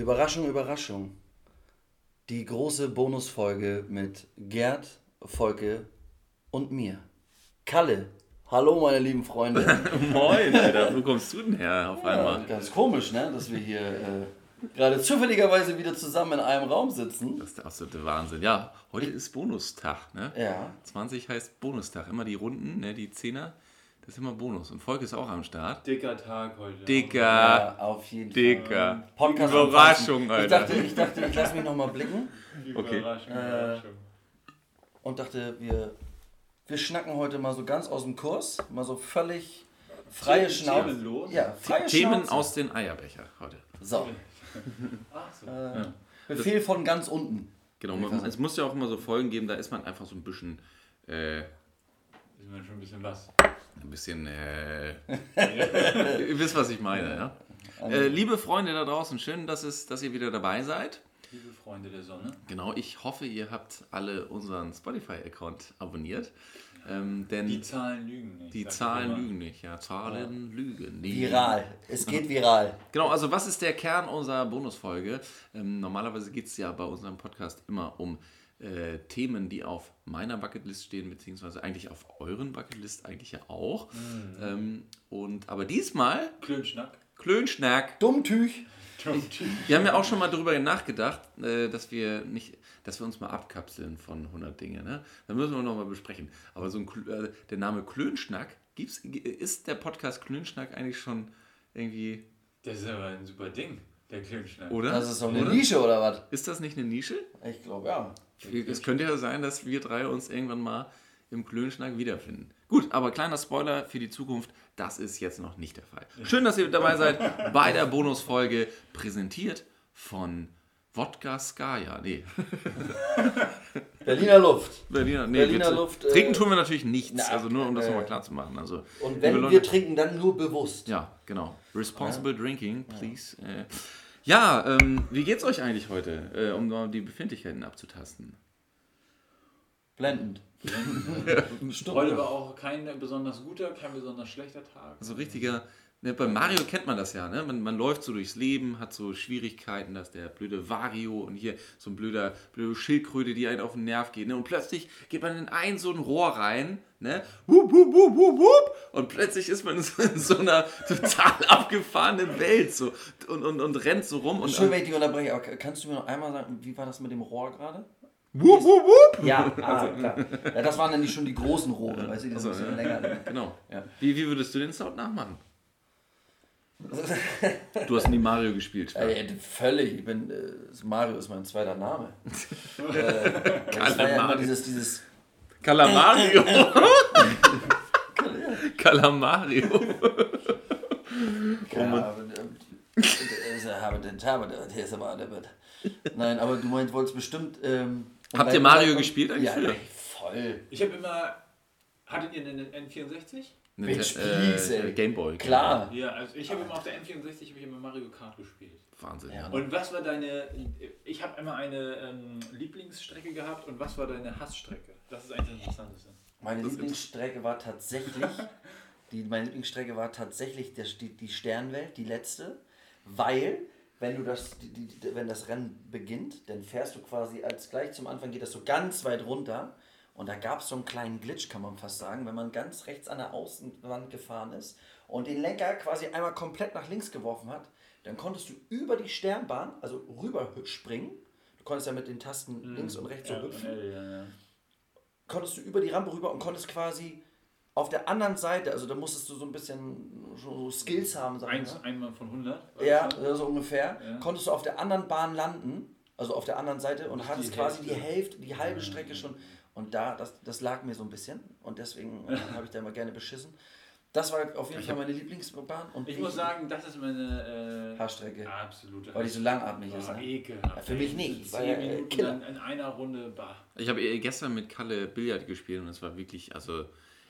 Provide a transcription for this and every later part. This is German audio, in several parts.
Überraschung, Überraschung. Die große Bonusfolge mit Gerd, Volke und mir. Kalle. Hallo, meine lieben Freunde. Moin, Alter, wo kommst du denn her auf einmal? Ganz komisch, ne? dass wir hier äh, gerade zufälligerweise wieder zusammen in einem Raum sitzen. Das ist der absolute Wahnsinn. Ja, heute ist Bonustag, ne? Ja. 20 heißt Bonustag. Immer die Runden, ne, die Zehner, das ist immer Bonus. Und Volk ist auch am Start. Dicker Tag heute. Dicker, Ja, auf jeden Fall. dicker. Überraschung, Ich Alter. dachte, ich dachte, ich lasse mich nochmal blicken Okay. Überraschung, Äh, Überraschung. und dachte, wir, wir schnacken heute mal so ganz aus dem Kurs. Mal so völlig freie Themen- Schnauze. themenlos? Ja, freie Themen Schnauze. aus den Eierbecher heute. So, Ach so. äh, Befehl von ganz unten. Genau, man, es muss ja auch immer so Folgen geben, da ist man einfach so ein bisschen, äh, Ist man schon ein bisschen was. Ein bisschen, äh, ihr wisst, was ich meine, ja? Äh, liebe Freunde da draußen, schön, dass, es, dass ihr wieder dabei seid. Liebe Freunde der Sonne. Genau, ich hoffe, ihr habt alle unseren Spotify-Account abonniert. Ähm, denn Die die, Zahlen lügen nicht. ich Zahlen lügen nicht, ja. Zahlen lügen nicht. Viral. Es geht viral. Genau, also was ist der Kern unserer Bonusfolge? Ähm, normalerweise geht es ja bei unserem Podcast immer um äh, Themen, die auf meiner Bucketlist stehen, beziehungsweise eigentlich auf euren Bucketlist eigentlich ja auch. Ähm, und, aber diesmal, Klönschnack. Klönschnack, Dummtüch. Wir haben ja auch schon mal darüber nachgedacht, äh, dass wir nicht, dass wir uns mal abkapseln von 100 Dinge. Ne? Da müssen wir noch mal besprechen. Aber so ein, Kl- äh, der Name Klönschnack, gibt's, ist der Podcast Klönschnack eigentlich schon irgendwie, Das ist aber ein super Ding, der Klönschnack. oder? Das ist doch eine oder? Nische oder was? Ist das nicht eine Nische? Ich glaube ja. Es könnte ja sein, dass wir drei uns irgendwann mal im Klönschnack wiederfinden. Gut, aber kleiner Spoiler für die Zukunft, das ist jetzt noch nicht der Fall. Schön, dass ihr dabei seid bei der Bonusfolge, präsentiert von Wodka Skaya. Nee, Berliner Luft. Berliner, nee, Berliner wir- Luft, äh, Trinken tun wir natürlich nichts, na, also nur um das äh, nochmal klar zu machen. Also, Und wenn Leute- wir trinken, dann nur bewusst. Ja, genau. Responsible Drinking, please. Äh, ja, ähm, wie geht's euch eigentlich heute, äh, um mal die Befindlichkeiten abzutasten? Blendend. Heute war auch kein besonders guter, kein besonders schlechter Tag. So richtiger. Ne, bei Mario kennt man das ja, ne? Man, man läuft so durchs Leben, hat so Schwierigkeiten, dass der blöde Vario und hier so ein blöder, blöde Schildkröte, die einen auf den Nerv geht, ne? Und plötzlich geht man in ein so ein Rohr rein, ne? Wup, wup, wup, wup, wup, und plötzlich ist man in so, in so einer total abgefahrenen Welt so und, und, und rennt so rum und Schön, wenn ich dich unterbreche, aber kannst du mir noch einmal sagen, wie war das mit dem Rohr gerade? wup, wup, wup. Ja, ah, klar. Ja, das waren dann schon die großen Rohre, weißt du, die sind Also, ein bisschen ja. länger. Genau. Ja. Wie, wie würdest du den Sound nachmachen? Du hast nie Mario gespielt. Ey, völlig. Ich bin, äh, Mario ist mein zweiter Name. äh, das war ja immer Mario. dieses, dieses. Ja, habe den Taber, der ist aber der wird. Nein, aber du meinst, wolltest bestimmt. Ähm, Habt ihr Mario gespielt eigentlich Ja, ey, voll. Ich habe immer. Hattet ihr einen N64? Bitch, äh, please, ey. Gameboy. Klar. Ja, also ich habe immer auf der N64 habe ich immer Mario Kart gespielt. Wahnsinn. Ja. Und was war deine. Ich habe immer eine ähm, Lieblingsstrecke gehabt und was war deine Hassstrecke? Das ist eigentlich das Interessanteste. Meine Das Lieblingsstrecke war tatsächlich, die, meine Lieblingsstrecke war tatsächlich der, die, die Sternwelt, die letzte, weil wenn du das, die, die, wenn das Rennen beginnt, dann fährst du quasi als gleich zum Anfang geht das so ganz weit runter und da gab es so einen kleinen Glitch, kann man fast sagen, wenn man ganz rechts an der Außenwand gefahren ist und den Lenker quasi einmal komplett nach links geworfen hat, dann konntest du über die Sternbahn, also rüber springen. Du konntest ja mit den Tasten links und rechts so Ja, hüpfen ja, ja. konntest du über die Rampe rüber und konntest quasi auf der anderen Seite, also da musstest du so ein bisschen so Skills haben, sagen Eins, wir. einmal von 100. Ja, so ungefähr. Konntest du auf der anderen Bahn landen, also auf der anderen Seite und Nicht hattest die quasi die Hälfte. Hälfte, die halbe Strecke schon. Und da, das, das lag mir so ein bisschen und deswegen äh, habe ich da immer gerne beschissen. Das war auf jeden Ich Fall meine Lieblingsbahn. Und Ich die muss sagen, das ist meine äh, Haarstrecke, absolute weil die so langatmig ist. Ah, Ne? ekelhaft. Ja, für mich nicht, Zehn weil, äh, Minuten Killer. dann in einer Runde, bah. Ich habe eh gestern mit Kalle Billard gespielt und es war wirklich, also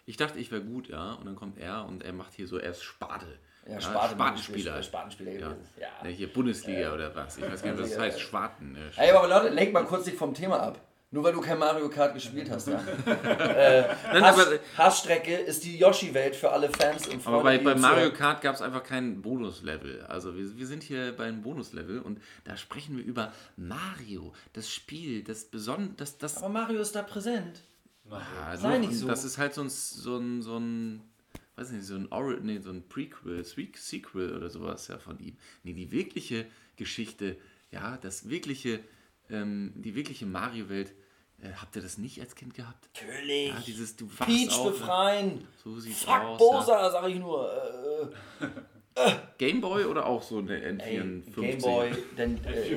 ich dachte, ich wäre gut, ja. Und dann kommt er und er macht hier so erst Sparte. Ja, Spaten- Spatenspieler. Spatenspieler Ja. gewesen. Ja. Ja, hier Bundesliga oder was. Ich weiß gar nicht, was das heißt. Schwarten. Äh, Ey, aber Leute, lenk mal kurz dich vom Thema ab. Nur weil du kein Mario Kart gespielt hast, ja. äh, Nein, Hass, aber- Hassstrecke ist die Yoshi-Welt für alle Fans und Aber Freunde, bei, die bei uns Mario. Kart gab es einfach kein Bonuslevel. Also wir, wir sind hier beim Bonuslevel und da sprechen wir über Mario, das Spiel, das besondere, das, das, Aber Mario ist da präsent. Ah, sei nicht so. Das ist halt so ein, so ein, so ein weiß nicht, so ein, Ori nee, so ein Prequel, Sequel oder sowas ja von ihm. Nee, die wirkliche Geschichte, ja, das wirkliche, ähm, die wirkliche Mario-Welt, äh, habt ihr das nicht als Kind gehabt? Natürlich. Ja, dieses, du wachst Peach auf, ne? befreien. So sieht's Fuck aus. Bosa, sag ich nur. Äh, Gameboy oder auch so eine ey, N54? Gameboy, denn äh,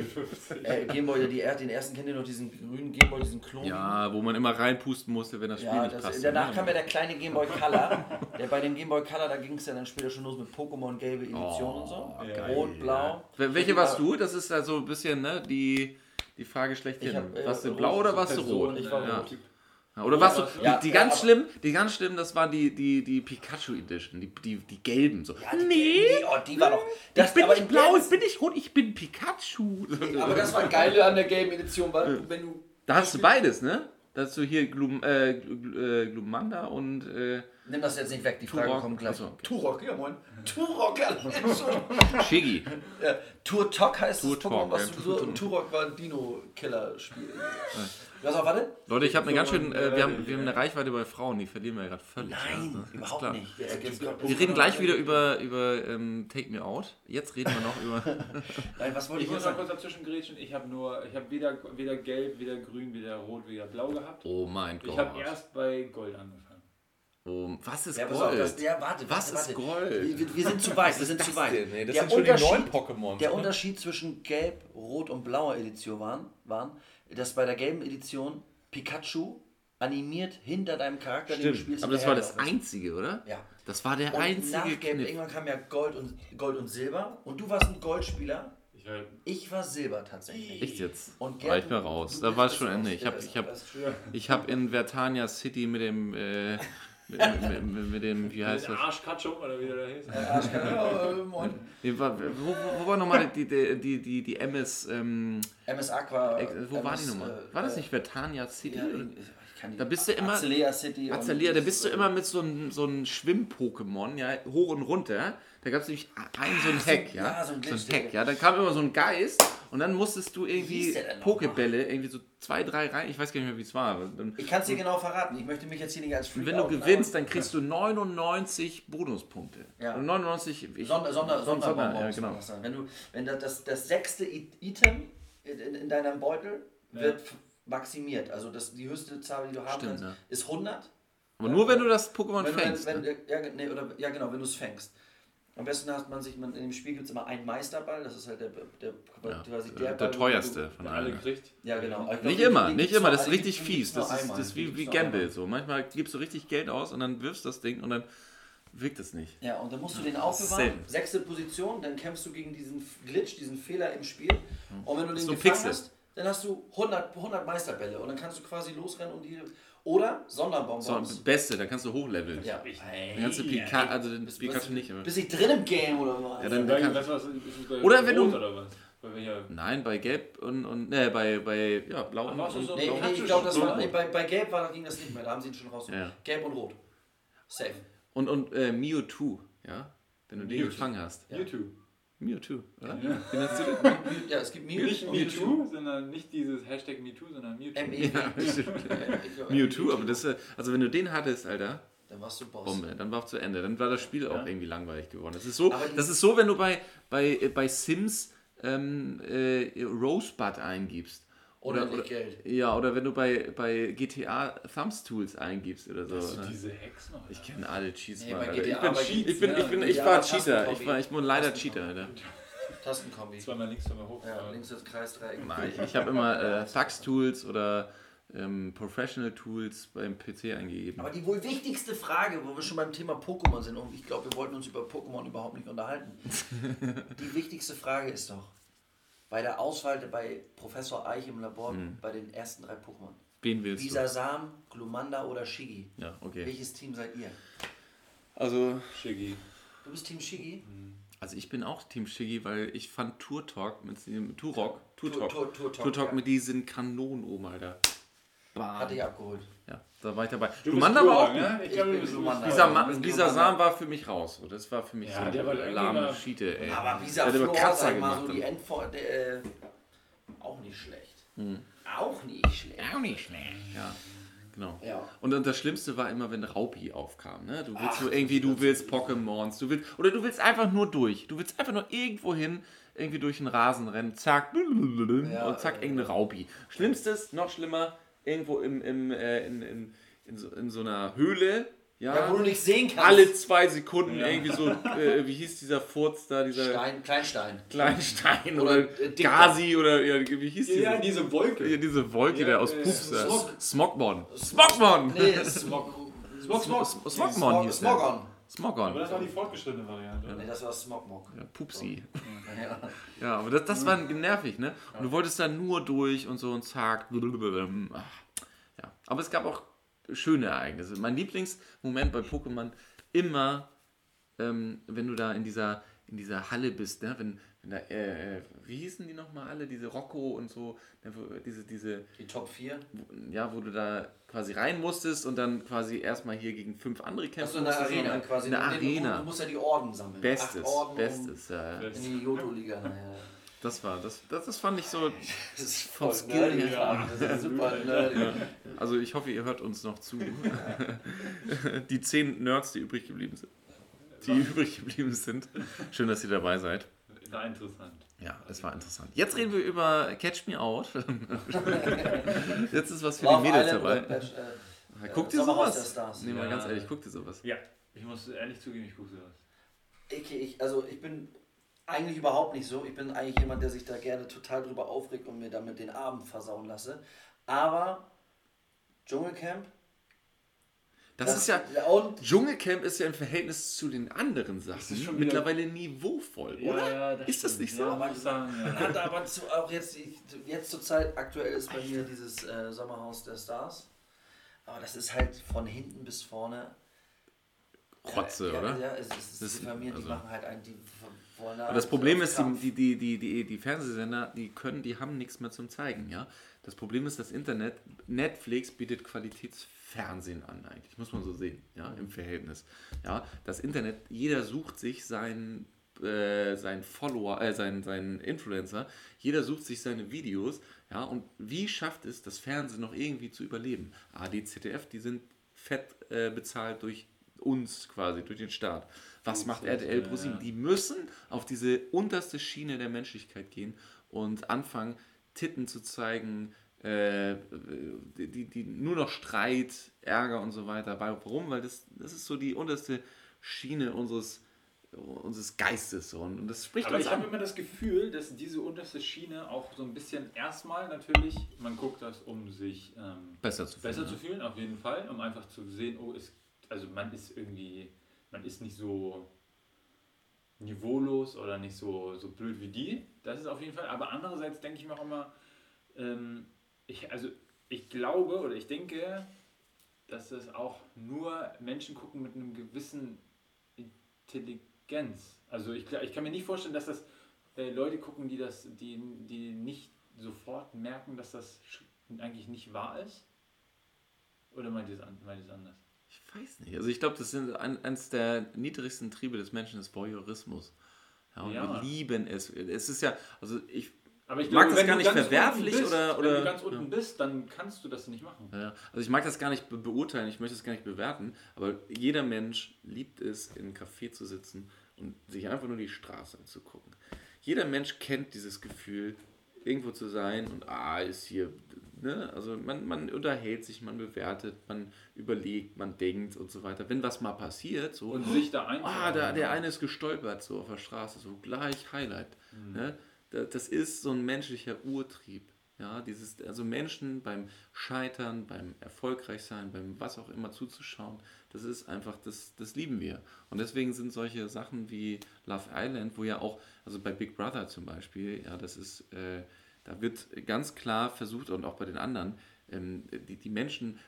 äh, Gameboy, die, den ersten kennt ihr noch, diesen grünen Gameboy, diesen Klon. Ja, wo man immer reinpusten musste, wenn das Spiel Ja, nicht das, passte. danach ne? kam ja der kleine Game Boy Color. der bei dem Game Boy Color, da ging es ja dann später schon los mit Pokémon gelbe Edition und so. geil, Rot, blau. Wel- Welche warst du? Das ist also ein bisschen ne, die, die Frage schlechthin. Hab, äh, warst du blau oder warst du rot? Ich war ja. rot. Ja, Oder warst du, warst du- Ja, die, die ja, ganz schlimm, die ganz schlimm, das war die, die, die Pikachu Edition, die, die, die gelben so. Ja, die, nee, oh, die war doch. Das, ich bin nicht blau, ich bin nicht rot, ich bin Pikachu. Aber das war geile an der gelben Edition, weil wenn du. da hast du beides, ne? Da hast du hier Glum, äh, äh, Glumanda und äh, Nimm das jetzt nicht weg, die Frage Turok. kommt gleich. Achso, okay. Turok, ja moin. Turok. Shiggy. Ja, Turtok heißt das Turtok, Pokémon, was ja, du so. Und Turok war ein Dino-Killer-Spiel. Was auch, warte? Leute, ich habe eine ganz schön, äh, wir, haben, äh, wir haben eine Reichweite bei Frauen, die verlieren wir ja gerade völlig. Nein, ja, ne? Ganz überhaupt klar. nicht. Wir reden gleich wieder über, über ähm, Take Me Out. Jetzt reden wir noch über. Nein, was wollte Ich ich muss sagen? kurz dazwischen grätschen. Ich habe nur, ich habe weder, weder gelb, weder grün, weder rot, weder blau gehabt. Oh mein Ich Gott. habe erst bei Gold angefangen. Oh, was ist Ja, pass auf, Gold? das, ja, warte, Was warte, ist warte. Gold? Wir, wir sind zu weit, wir sind zu weit. Nee, das der sind schon die Unterschied- neuen Pokémon. Der ne? Unterschied zwischen Gelb, Rot und Blauer Edition waren, waren, dass bei der gelben Edition Pikachu animiert hinter deinem Charakter, den du Stimmt, spielst. aber das war das einzige, oder? Ja. Das war der Und einzige nach Gelb, irgendwann kam ja Gold und, Gold und Silber und du warst ein Goldspieler, Ich war, ich war Silber tatsächlich. Echt jetzt? Und War Gerd, ich mal raus. du Da war es schon raus. Ende. Ich habe ich hab, ich hab in Vertania City mit dem, äh, mit, mit, dem, wie heißt das? Arschkatschung oder wie der da hieß. Äh, moin. Nee, war, wo, wo, wo war nochmal die, die, die, die, die MS, ähm, MS Aqua. Wo war die MS, nochmal? äh, War das äh, nicht Vertania City? Ja, kann Da bist du immer- Azalea City. Azalia, da bist du immer mit so einem so einem Schwimm-Pokémon, ja, hoch und runter. Da gab es nämlich einen so ein so- Hack, ja. ja, so ein Glitch, Hack, ja. Dann kam immer so ein Geist und dann musstest du irgendwie Pokebälle, irgendwie so zwei, drei rein. Ich weiß gar nicht mehr, wie es war. Dann, Ich kann es dir genau verraten. Ich möchte mich jetzt hier nicht als und Freak wenn du gewinnst, dann kriegst du 99 Bonuspunkte. Ja. Und 99, aber ich, Sonder, Sonder, Sonder- Sonderbonbon ja, genau. Wenn du, wenn da das, das sechste Item in, in, in deinem Beutel wird maximiert. Also das, die höchste Zahl, die du haben Stimmt, kannst, ja. ist 100. Aber nur wenn du das Pokémon Wenn, fängst. wenn, ne? wenn, ja, nee, oder, ja, genau, wenn du es fängst. Am besten hat man sich, man, in dem Spiel gibt es immer einen Meisterball, das ist halt der, der, Ja, quasi der, der, der Ball, teuerste Du, von Alle allen. ja, genau. Glaub, Nicht immer, nicht immer, das ist richtig fies. Das ist, das ist wie, wie. Gamble. So. Manchmal gibst du richtig Geld aus und dann wirfst das Ding und dann wirkt es nicht. Ja, und dann musst du den aufbewahren. Sechste Position, dann kämpfst du gegen diesen Glitch, diesen Fehler im Spiel. Und wenn du den So gefangen hast, dann hast du 100, 100 Meisterbälle und dann kannst du quasi losrennen und die. Oder Sonderbonbons. So, das Beste, da kannst du hochleveln. ja. Dann kannst du Pikachu, also den Bist- Pikachu nicht. Aber Bist ich drin im Game oder was? Ja, dann- Bei, kann- was, Oder wenn Rot du- Oder was? Bei welcher? Nein, bei Gelb und, und ne, bei, bei ja, Blau und, du und so- nee, Blau. nee, ich glaube, das war. bei, bei Gelb war, ging das nicht mehr, da haben sie ihn schon raus. Ja. Gelb und Rot. Safe. Und, und äh, Mewtwo, ja? Wenn du den Mewtwo. gefangen hast. Ja. YouTube. Mewtwo, oder? Ja. Wie nennst du den? Ja, es gibt Mew. Nicht MeToo, sondern nicht dieses Hashtag MeToo, sondern Mewtwo. M-E. Mewtwo, aber das ist, also wenn du den hattest, Alter, Dann warst du Boss. Bombe, dann war es zu Ende. Dann war das Spiel auch irgendwie langweilig geworden. Das ist so, Aber das ist so wenn du bei, bei, äh, bei Sims ähm, äh, Rosebud eingibst. Oder nicht Geld. Ja, oder wenn du bei, bei GTA Thumbs Tools eingibst oder so. Hast du diese Hacks noch? Ich kenne alle Cheats, Nee, Mann, bei Alter. GTA Ich bin, aber ich bin, Cheats, ich, ja. bin, ich war Cheater. Ich war, ich bin leider. Cheater, Alter. Tastenkombi. Zweimal links, zweimal hoch. Ja, links ist Kreis, Dreieck. Nein, Ich, ich habe immer äh, Thugs Tools oder ähm, Professional Tools beim PC eingegeben. Aber die wohl wichtigste Frage, wo wir schon beim Thema Pokémon sind, und ich glaube, wir wollten uns über Pokémon überhaupt nicht unterhalten. die wichtigste Frage ist doch, bei der Auswahl bei Professor Eich im Labor, bei den ersten drei Pokémon, Wen willst du? Bisasam, Glumanda oder Shigi, Ja, okay. welches Team seid ihr? Also, Shiggy. Du bist Team Shigi? also ich bin auch Team Shiggy, weil ich fand Tour Talk mit dem Turok, Tour Tour- Talk, Tour- Tour Talk, Tour Talk ja. mit diesen Kanonen oben, Alter. Bam. Hatte ich abgeholt. Ja, da war ich dabei. Du Lumanda bist war auch ne? Ich glaube, Ich du bin bist Lumanda. Dieser, Ma dieser. Sam war für mich raus. So, Das war für mich Ja, so der war eine lahme Schiete, ey. Aber dieser hat immer Flor, Kratzer sag mal, gemacht. so die und- Endfor äh, auch nicht schlecht. Auch nicht schlecht. Auch nicht schlecht. Ja, genau. Ja. Und dann das Schlimmste war immer, wenn Raupi aufkam. Ne? Du willst Ach, so irgendwie, du willst Pokémons, du willst, oder du willst einfach nur durch. Du willst einfach nur irgendwo hin, irgendwie durch den Rasen rennen, zack, Ja, und zack, äh, irgendeine Raupi. Schlimmstes, noch schlimmer, irgendwo im, im, äh, in, in, in, so, in so einer Höhle, ja, Ja, wo du nicht sehen kannst. alle zwei Sekunden Ja. irgendwie so, äh, wie hieß dieser Furz da, dieser Stein, Kleinstein. Kleinstein Oder, oder, äh. Gazi oder ja, wie hieß Ja, diese? diese Wolke. Ja, diese Wolke Ja, da aus äh, Pups. Smog. Smogmon. Smogmon! Nee, Smog. Smog, Smog. Sm- Smogmon hieß der. Smogon. Aber Smogon. das war die fortgeschrittene Variante. Nee, das war Smogmog. Ja, Pupsi. Ja. Ja, aber das, das war nervig, ne? Und du wolltest da nur durch und so und zack. Ja. Aber es gab auch schöne Ereignisse. Mein Lieblingsmoment bei Pokémon immer, ähm, wenn du da in dieser, in dieser Halle bist, ne? Wenn, wenn da, äh, äh, wie hießen die nochmal alle? Diese Rocco und so, ne? Diese, diese, Die Top 4. ja, wo du da quasi rein musstest und dann quasi erstmal hier gegen fünf andere kämpfen Achso, in der musstest, Arena sondern quasi. In der Arena. Du musst ja die Orden sammeln. Bestes, Orden um bestes, ja. In die Johto-Liga. Ja. Das war, das, das, das fand ich so, Das ist Vom voll Skill nerdig, her. Mann. Das ist super nerdig. also ich hoffe, ihr hört uns noch zu. die zehn Nerds, die übrig geblieben sind. Die übrig geblieben sind. Schön, dass ihr dabei seid. War interessant. Ja, es war interessant. Jetzt reden wir über Catch Me Out. Jetzt ist was für Love die Mädels Island dabei. äh, Guckt ihr sowas? Nee, mal Ja. ganz ehrlich, guckt ihr sowas? Ja, ich muss ehrlich zugeben, ich gucke sowas. Okay, ich, also ich bin eigentlich überhaupt nicht so. Ich bin eigentlich jemand, der sich da gerne total drüber aufregt und mir damit den Abend versauen lasse. Aber Dschungelcamp. Das ist ja. Und Dschungelcamp ist ja im Verhältnis zu den anderen Sachen ist schon wieder- mittlerweile niveauvoll, oder? Ist das nicht so? Ja, mag ich sagen. Ja. hat aber zu, auch jetzt, jetzt zur Zeit aktuell ist bei mir dieses äh, Sommerhaus der Stars. Aber das ist halt von hinten bis vorne. Rotze, ja, oder? Ja, es, es ist Das- die Familie, die also- machen halt einen, die wollen da Aber das Problem ist, die, die, die, die, die Fernsehsender, die können, die haben nichts mehr zum Zeigen, ja. Das Problem ist das Internet. Netflix bietet Qualitätsfernsehen an, eigentlich, muss man so sehen, ja, im Verhältnis. Ja, das Internet, jeder sucht sich seinen, äh, seinen Follower, äh, seinen, seinen Influencer, jeder sucht sich seine Videos, ja, und wie schafft es das Fernsehen noch irgendwie zu überleben? AD, ZDF, die sind fett äh, bezahlt durch uns quasi, durch den Staat. Was macht RTL ja, ProSieben? Die müssen auf diese unterste Schiene der Menschlichkeit gehen und anfangen, Titten zu zeigen, äh, die, die, nur noch Streit, Ärger und so weiter. Warum? Weil das, das ist so die unterste Schiene unseres, unseres Geistes. Und, und das spricht Aber ich habe immer das Gefühl, dass diese unterste Schiene auch so ein bisschen erstmal natürlich, man guckt das, um sich ähm, Besser zu besser fühlen, zu fühlen, auf jeden Fall, um einfach zu sehen, oh, ist, also man ist irgendwie, man ist nicht so niveaulos oder nicht so, so blöd wie die. Das ist auf jeden Fall. Aber andererseits denke ich mir auch immer, ähm, ich, also ich glaube oder ich denke, dass das auch nur Menschen gucken mit einem gewissen Intelligenz. Also ich, ich kann mir nicht vorstellen, dass das äh, Leute gucken, die das, die, die nicht sofort merken, dass das eigentlich nicht wahr ist. Oder meint ihr es an, es anders? Ich weiß nicht. Also ich glaube, das sind ein, eines der niedrigsten Triebe des Menschen ist Voyeurismus. Ja, und Ja. wir lieben es. Es ist ja, also ich Aber ich Mag das wenn gar du nicht ganz verwerflich bist, oder- Wenn oder- du ganz unten bist, dann kannst du das nicht machen. Ja, also ich mag das gar nicht be beurteilen, ich möchte es gar nicht bewerten, aber jeder Mensch liebt es, in einem Café zu sitzen und sich einfach nur die Straße anzugucken. Jeder Mensch kennt dieses Gefühl, irgendwo zu sein und ah, ist hier, ne? Also man, man unterhält sich, man bewertet, man überlegt, man denkt und so weiter. Wenn was mal passiert, so, Und sich da ah, einzuordnen. der, eine ist gestolpert so auf der Straße, so gleich Highlight. Ne? Da- Das ist so ein menschlicher Urtrieb. Ja, dieses, also Menschen beim Scheitern, beim Erfolgreichsein, beim was auch immer zuzuschauen, das ist einfach, das, das lieben wir. Und deswegen sind solche Sachen wie Love Island, wo ja auch, also bei Big Brother zum Beispiel, ja, das ist, äh, da wird ganz klar versucht und auch bei den anderen, ähm, die, die Menschen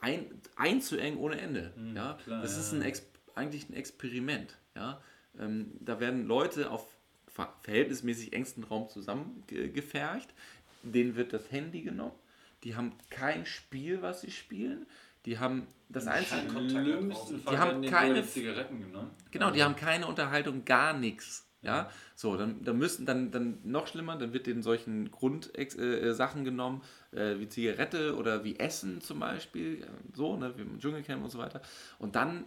ein, einzuengen ohne Ende. ja, klar, das ja, ist ein Ex eigentlich ein Experiment. Ja, ähm, da werden Leute auf verhältnismäßig engsten Raum zusammengefercht. Denen wird das Handy genommen. die haben kein Spiel, was sie spielen. Die haben das einzige. Fall haben keine- Zigaretten genommen. Genau, die haben keine Unterhaltung, gar nichts. Ja, so, dann, dann müssen, dann, dann noch schlimmer, dann wird denen solchen Grundsachen äh, Sachen genommen, äh, wie Zigarette oder wie Essen zum Beispiel, ja, so, ne, wie im Dschungelcamp und so weiter. Und dann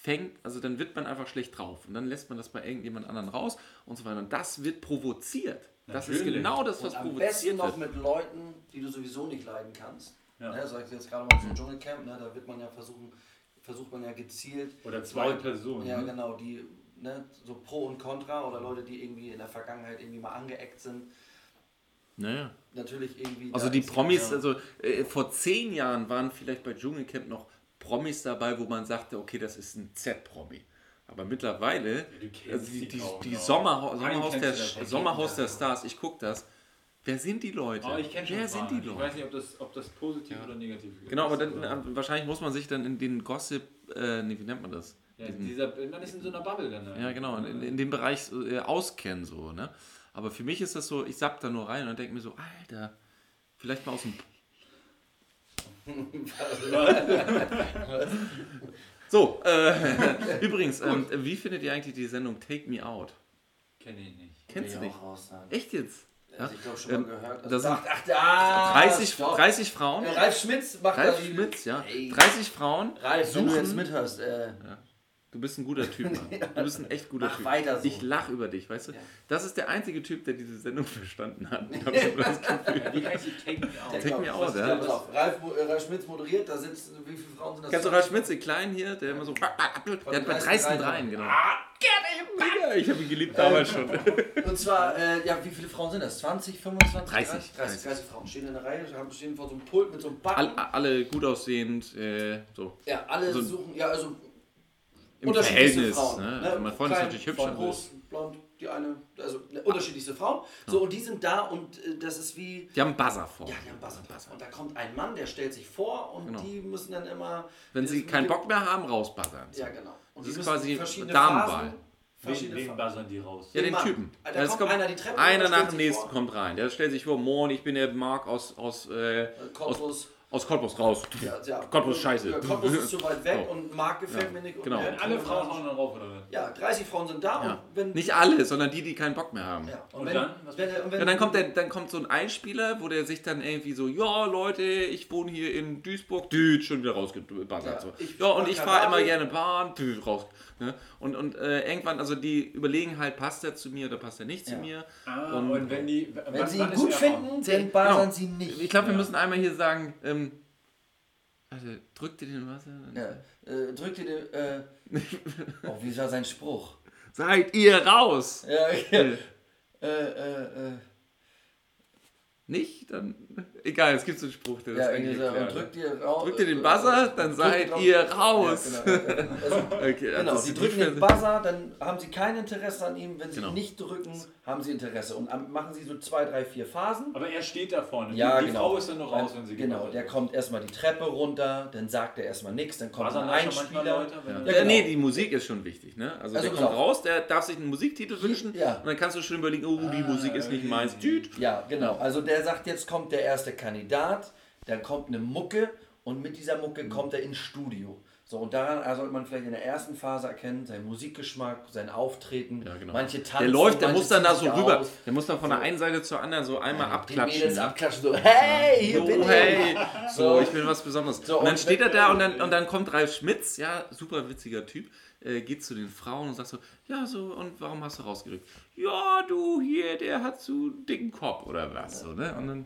fängt, also dann wird man einfach schlecht drauf und dann lässt man das bei irgendjemand anderen raus und so weiter. Und das wird provoziert. Das ist Natürlich. genau das, was Und am besten provoziert noch wird. mit Leuten, die du sowieso nicht leiden kannst. Ja. Ne, sag ich jetzt gerade mal zum Dschungelcamp, ne, da wird man ja versuchen, versucht man ja gezielt. Oder zwei Leute- Personen. Ja, ne? genau, die ne, so Pro und Contra oder Leute, die irgendwie in der Vergangenheit irgendwie mal angeeckt sind. Naja. Natürlich irgendwie. Also die Promis, ja. also äh, vor zehn Jahren waren vielleicht bei Dschungelcamp noch Promis dabei, wo man sagte, okay, das ist ein Z-Promi. Aber mittlerweile, kennst also die, die die, noch. Sommerha Sommerhaus, der, davon. Sommerhaus der Stars, ich gucke das. Wer sind die Leute? Aber ich Wer sind die Ich weiß Leute? nicht, ob das, ob das positiv oder negativ ist. Genau, aber dann äh, wahrscheinlich muss man sich dann in den Gossip, äh, nee, wie nennt man das? ja, Diesen- dieser, man ist in so einer Bubble dann. Ja, genau, in, in dem Bereich äh, auskennen so, ne? Aber für mich ist das so, ich sapp da nur rein und denke mir so, Alter, vielleicht mal aus dem... so, äh, übrigens, ähm, wie findet ihr eigentlich die Sendung Take Me Out? Kenne ich nicht. Kennst du nicht? Echt jetzt? Also ich glaube schon mal Ähm, gehört. da sind ach, ah, 30, stopp. 30 Frauen? Ja, Ralf Schmitz macht Ralf Schmitz, ja. Ey. 30 Frauen Ralf, wenn du jetzt mithörst, äh, Du bist ein guter Typ, Mann. Du bist ein echt guter Mach Typ. weiter so. Ich lach über dich, weißt du? Ja. Das ist der einzige Typ, der diese Sendung verstanden hat. Ich hab so das Gefühl. Wie heißt die Take Me Out? der Take me out, ja. Ralf, äh, Ralf Schmitz moderiert, da sitzen, wie viele Frauen sind das? Kennst du Ralf Schmitz, den Kleinen hier, der immer so. Der hat bei 30 dreisten Dreien. Genau. Ja, ich habe ihn geliebt damals schon. Und zwar, äh, ja, wie viele Frauen sind das? 20, 25, 30, 30, 30, 30 Frauen stehen in der Reihe, haben stehen vor so einem Pult mit so einem Backen. All, alle gut aussehend, äh, so. ja, alle so- suchen, ja, also unterschiedlichste Verhältnis. Frauen. ne? ne? Also mein Freund ist natürlich hübsch. Von aber- groß, blond, die eine, also ne, unterschiedlichste Frauen. So, und die sind da und äh, das ist wie, Die haben Buzzer vor. ja, die haben Buzzer. Und da kommt ein Mann, der stellt sich vor und Genau. die müssen dann immer. Wenn sie keinen Bock mehr haben, rausbuzzern. Ja, genau. Und Das die ist quasi Damenwahl. Wen, verschiedene wen buzzern die raus? Ja, den Mann. Typen. Da kommt einer die Treppe einer nach dem nächsten vor. kommt rein. Der stellt sich vor, Moin, ich bin der Marc aus, aus, äh, Cottbus. aus Cottbus raus. Ja, ja. Cottbus ist scheiße. Ja, Cottbus ist zu weit weg So. und Marc gefällt Ja, mir nicht. und genau. Werden alle Frauen hauen dann rauf, oder was? Ja, 30 Frauen sind da Ja. und wenn. Nicht alle, sondern die, die keinen Bock mehr haben. Ja. Und wenn, dann? Was Wenn, und wenn, Ja, dann kommt, der, dann kommt so ein Einspieler, wo der sich dann irgendwie so, ja Leute, ich wohne hier in Duisburg, düt, schon wieder rausgebuzzert. Ja, so. ja, und ich fahre immer gerne Bahn, düt, raus. Ne? Und, und äh, irgendwann, also die überlegen halt, passt er zu mir oder passt er nicht zu Ja. mir. Ah, Und- und, wenn die. wenn sie ihn gut finden, dann Genau. buzzern sie nicht. Ich glaube, wir Ja. müssen einmal hier sagen, ähm, also, drückt ihr den Wasser? Ja, äh, drück dir den. Äh, oh, wie war sein Spruch? Seid ihr raus! Ja, ja. Äh, äh, äh. Nicht? Dann. Egal, es gibt so einen Spruch, der das Ja, eigentlich so, und erklärt. drückt ihr raus. Drückt ihr den Buzzer, dann seid ihr raus. Ja, genau, also, Okay, genau, das die ist drücken den Buzzer, dann haben sie kein Interesse an ihm. Wenn sie Genau. ihn nicht drücken, haben sie Interesse. Und machen sie so zwei, drei, vier Phasen. Aber er steht da vorne. Ja, die, die genau. Frau ist dann noch raus, wenn sie Genau, der kommt erstmal die Treppe runter, dann sagt er erstmal nichts, dann kommt Buzzern ein Einspieler. Leute, Ja. Ja, genau. nee, die Musik ist schon wichtig, ne? Also, Also der kommt raus, der darf sich einen Musiktitel wünschen Ja. und dann kannst du schon überlegen, oh, die Musik ist nicht meins. Düt. Ja, genau. Also der sagt, jetzt kommt der erste Kandidat, dann kommt eine Mucke und mit dieser Mucke Mhm. kommt er ins Studio. So, und daran also sollte man vielleicht in der ersten Phase erkennen, sein Musikgeschmack, sein Auftreten. Ja, genau. Manche tanzen. Der läuft, der muss dann da so rüber. aus. Der muss dann von der einen Seite zur anderen so einmal Die abklatschen. Ne? abklatschen, so, hey, hier So, bin ich. hey, so, So. ich bin was Besonderes. So, und dann und steht er da und dann, und dann kommt Ralf Schmitz, ja, super witziger Typ, äh, geht zu den Frauen und sagt so, ja, so, und warum hast du rausgerückt? Ja, du hier, der hat so einen dicken Kopf oder was, so, ne? Und dann,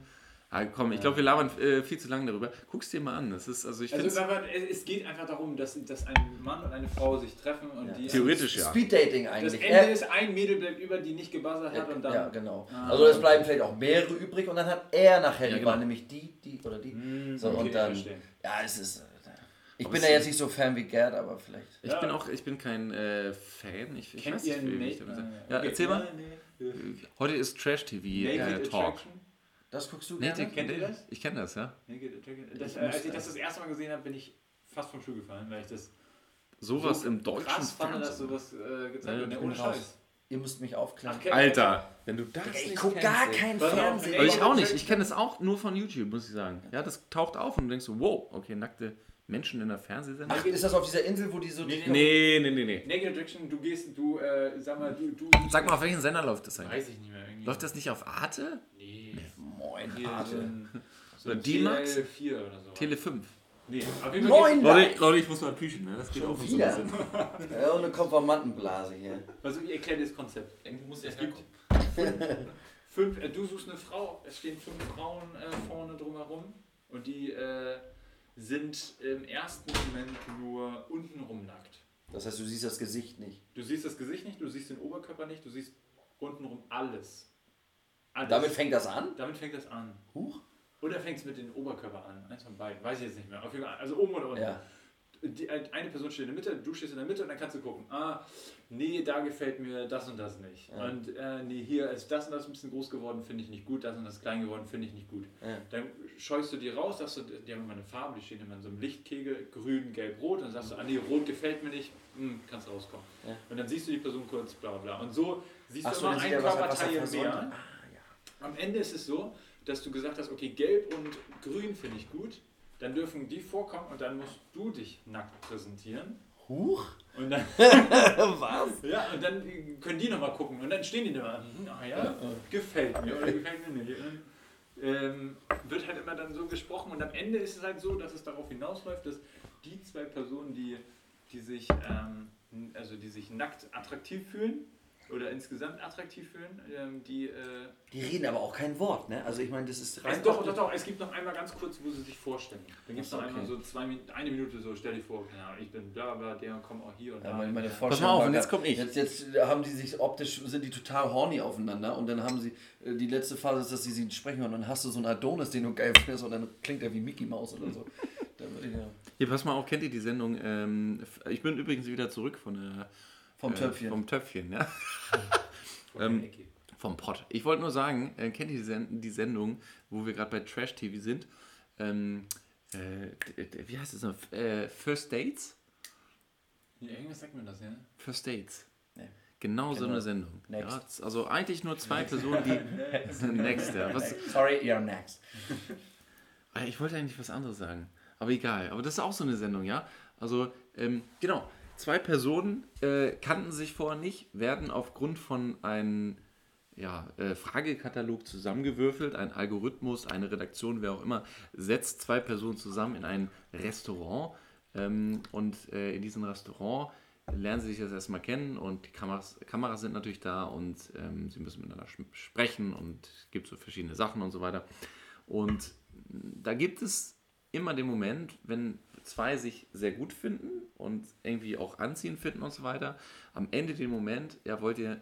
ah, komm, ich glaube, wir labern äh, viel zu lange darüber. Guck's dir mal an, das ist, also ich Also finde aber es es geht einfach darum, dass, dass ein Mann und eine Frau sich treffen und Ja. die. Theoretisch ja. Speeddating Das eigentlich. Ende Er- ist, ein Mädel bleibt über, die nicht gebuzzert hat und dann. ja, genau. Ah, also es bleiben vielleicht auch mehrere übrig und dann hat er nachher Ja, die genau. Wahl, nämlich die, die oder die. Hm, so, okay, und dann, ja, es ist. äh, Ich Aber bin es da ist- jetzt nicht so Fan wie Gerd, aber vielleicht. Ich Ja. bin auch, ich bin kein äh, Fan. Ich, ich Kennt weiß ihr nicht, wie ich damit sage. äh, Ja, okay. erzähl mal. Nee. Heute ist Trash-TV äh, Naked Talk. Attraction? Das guckst du Nee, gerne? Kennt ihr das? Ich kenne das, ja. Das, äh, als ich das das erste Mal gesehen habe, bin ich fast vom Stuhl gefallen, weil ich das Sowas so im deutschen krass fand, dass Fernsehen. sowas äh, gezeigt Ja, wird. Ich ohne. Scheiß. Ihr müsst mich aufklären. Ach, Alter, wenn du das ich nicht guck gar ey. kein Pass auf, Fernsehen. Aber ich auch nicht. Ich kenne es auch nur von YouTube, muss ich sagen. Ja, das taucht auf und du denkst so, wow, okay, nackte Menschen in der Fernsehsendung. Ach, ist das auf dieser Insel, wo die so... Nee, Nee, nee, nee, nee. Naked Attraction, du gehst, du, äh, sag mal, du, du. Sag mal, auf welchen Sender läuft das eigentlich? Weiß ich nicht mehr. Irgendwie. Läuft das nicht auf Arte? Nee. Moin, Hier so ein, so ein D-Max? TL4 oder so. Tele 5. Nee, auf jeden Fall. Moin, Leute, Leute. Ich muss mal püschen, ne? Das geht auch nicht wieder. so. Ja, und eine Konformantenblase hier. Also ich erkläre dir das Konzept. Irgendwie muss Es gibt fünf, äh, du suchst eine Frau, es stehen fünf Frauen äh, vorne drumherum und die äh, sind im ersten Moment nur untenrum nackt. Das heißt, du siehst das Gesicht nicht. Du siehst das Gesicht nicht, du siehst den Oberkörper nicht, du siehst untenrum alles. Alles. Damit fängt das an? Damit fängt das an. Huch. Oder fängt es mit dem Oberkörper an? Eins von beiden. Weiß ich jetzt nicht mehr. Auf jeden Fall, also oben oder unten. Ja. Die, eine Person steht in der Mitte, du stehst in der Mitte und dann kannst du gucken. Ah, nee, da gefällt mir das und das nicht. Ja. Und äh, nee, hier ist das und das ein bisschen groß geworden, finde ich nicht gut. Das und das klein geworden, finde ich nicht gut. Ja. Dann scheust du die raus, sagst du, die haben immer eine Farbe, die stehen immer in so einem Lichtkegel, grün, gelb, rot. Und dann sagst du, ah nee, rot gefällt mir nicht, hm, kannst rauskommen. Ja. Und dann siehst du die Person kurz, bla bla. Und so siehst Ach du so, immer dann sieht ein er, was er, was er Körperteil mehr. Am Ende ist es so, dass du gesagt hast, okay, gelb und grün finde ich gut. Dann dürfen die vorkommen und dann musst du dich nackt präsentieren. Huch? Und dann, Was? ja, und dann können die nochmal gucken. Und dann stehen die da. hm, Ah ja, gefällt mir oder gefällt mir nicht. Ähm, wird halt immer dann so gesprochen. Und am Ende ist es halt so, dass es darauf hinausläuft, dass die zwei Personen, die, die, sich, ähm, also die sich nackt attraktiv fühlen oder insgesamt attraktiv fühlen, ähm, die... Äh, Die reden aber auch kein Wort, ne? Also ich meine, das ist es, doch, doch, doch, es gibt noch einmal ganz kurz, wo sie sich vorstellen. Dann gibt es noch so, einmal okay. so zwei Minuten, eine Minute so, stell dir vor, keine Ahnung, ich bin bla bla, der kommt auch hier und Ja, da. meine, meine Pass mal auf, und jetzt grad- komm ich. Jetzt, jetzt haben die sich optisch, sind die total horny aufeinander und dann haben sie, äh, die letzte Phase ist, dass sie sie sprechen und dann hast du so einen Adonis, den du geil findest und dann klingt er wie Mickey Mouse oder so. Ich ja. Hier, pass mal auf, kennt ihr die Sendung? Ähm, ich bin übrigens wieder zurück von der, Vom äh, Töpfchen. Vom Töpfchen, ja. Ähm. Vom Pott. Ich wollte nur sagen, äh, kennt ihr die, Sen die Sendung, wo wir gerade bei Trash TV sind? Ähm, äh, wie heißt es noch? F- Äh, First Dates? Ja, irgendwas sagt mir das, ja? First Dates. Nee. Genau so Genau. eine Sendung. Next. Ja, also eigentlich nur zwei Personen, die. Next, ja. Was, Sorry, you're next. Äh, Ich wollte eigentlich was anderes sagen. Aber egal. Aber das ist auch so eine Sendung, ja? Also, ähm, genau. Zwei Personen äh, kannten sich vorher nicht, werden aufgrund von einem ja, äh, Fragekatalog zusammengewürfelt. Ein Algorithmus, eine Redaktion, wer auch immer, setzt zwei Personen zusammen in ein Restaurant. Ähm, und äh, in diesem Restaurant lernen sie sich das erstmal kennen und die Kameras, Kameras sind natürlich da und ähm, sie müssen miteinander sprechen und es gibt so verschiedene Sachen und so weiter. Und da gibt es immer den Moment, wenn zwei sich sehr gut finden und irgendwie auch anziehend finden und so weiter, am Ende den Moment, ja, wollt ihr,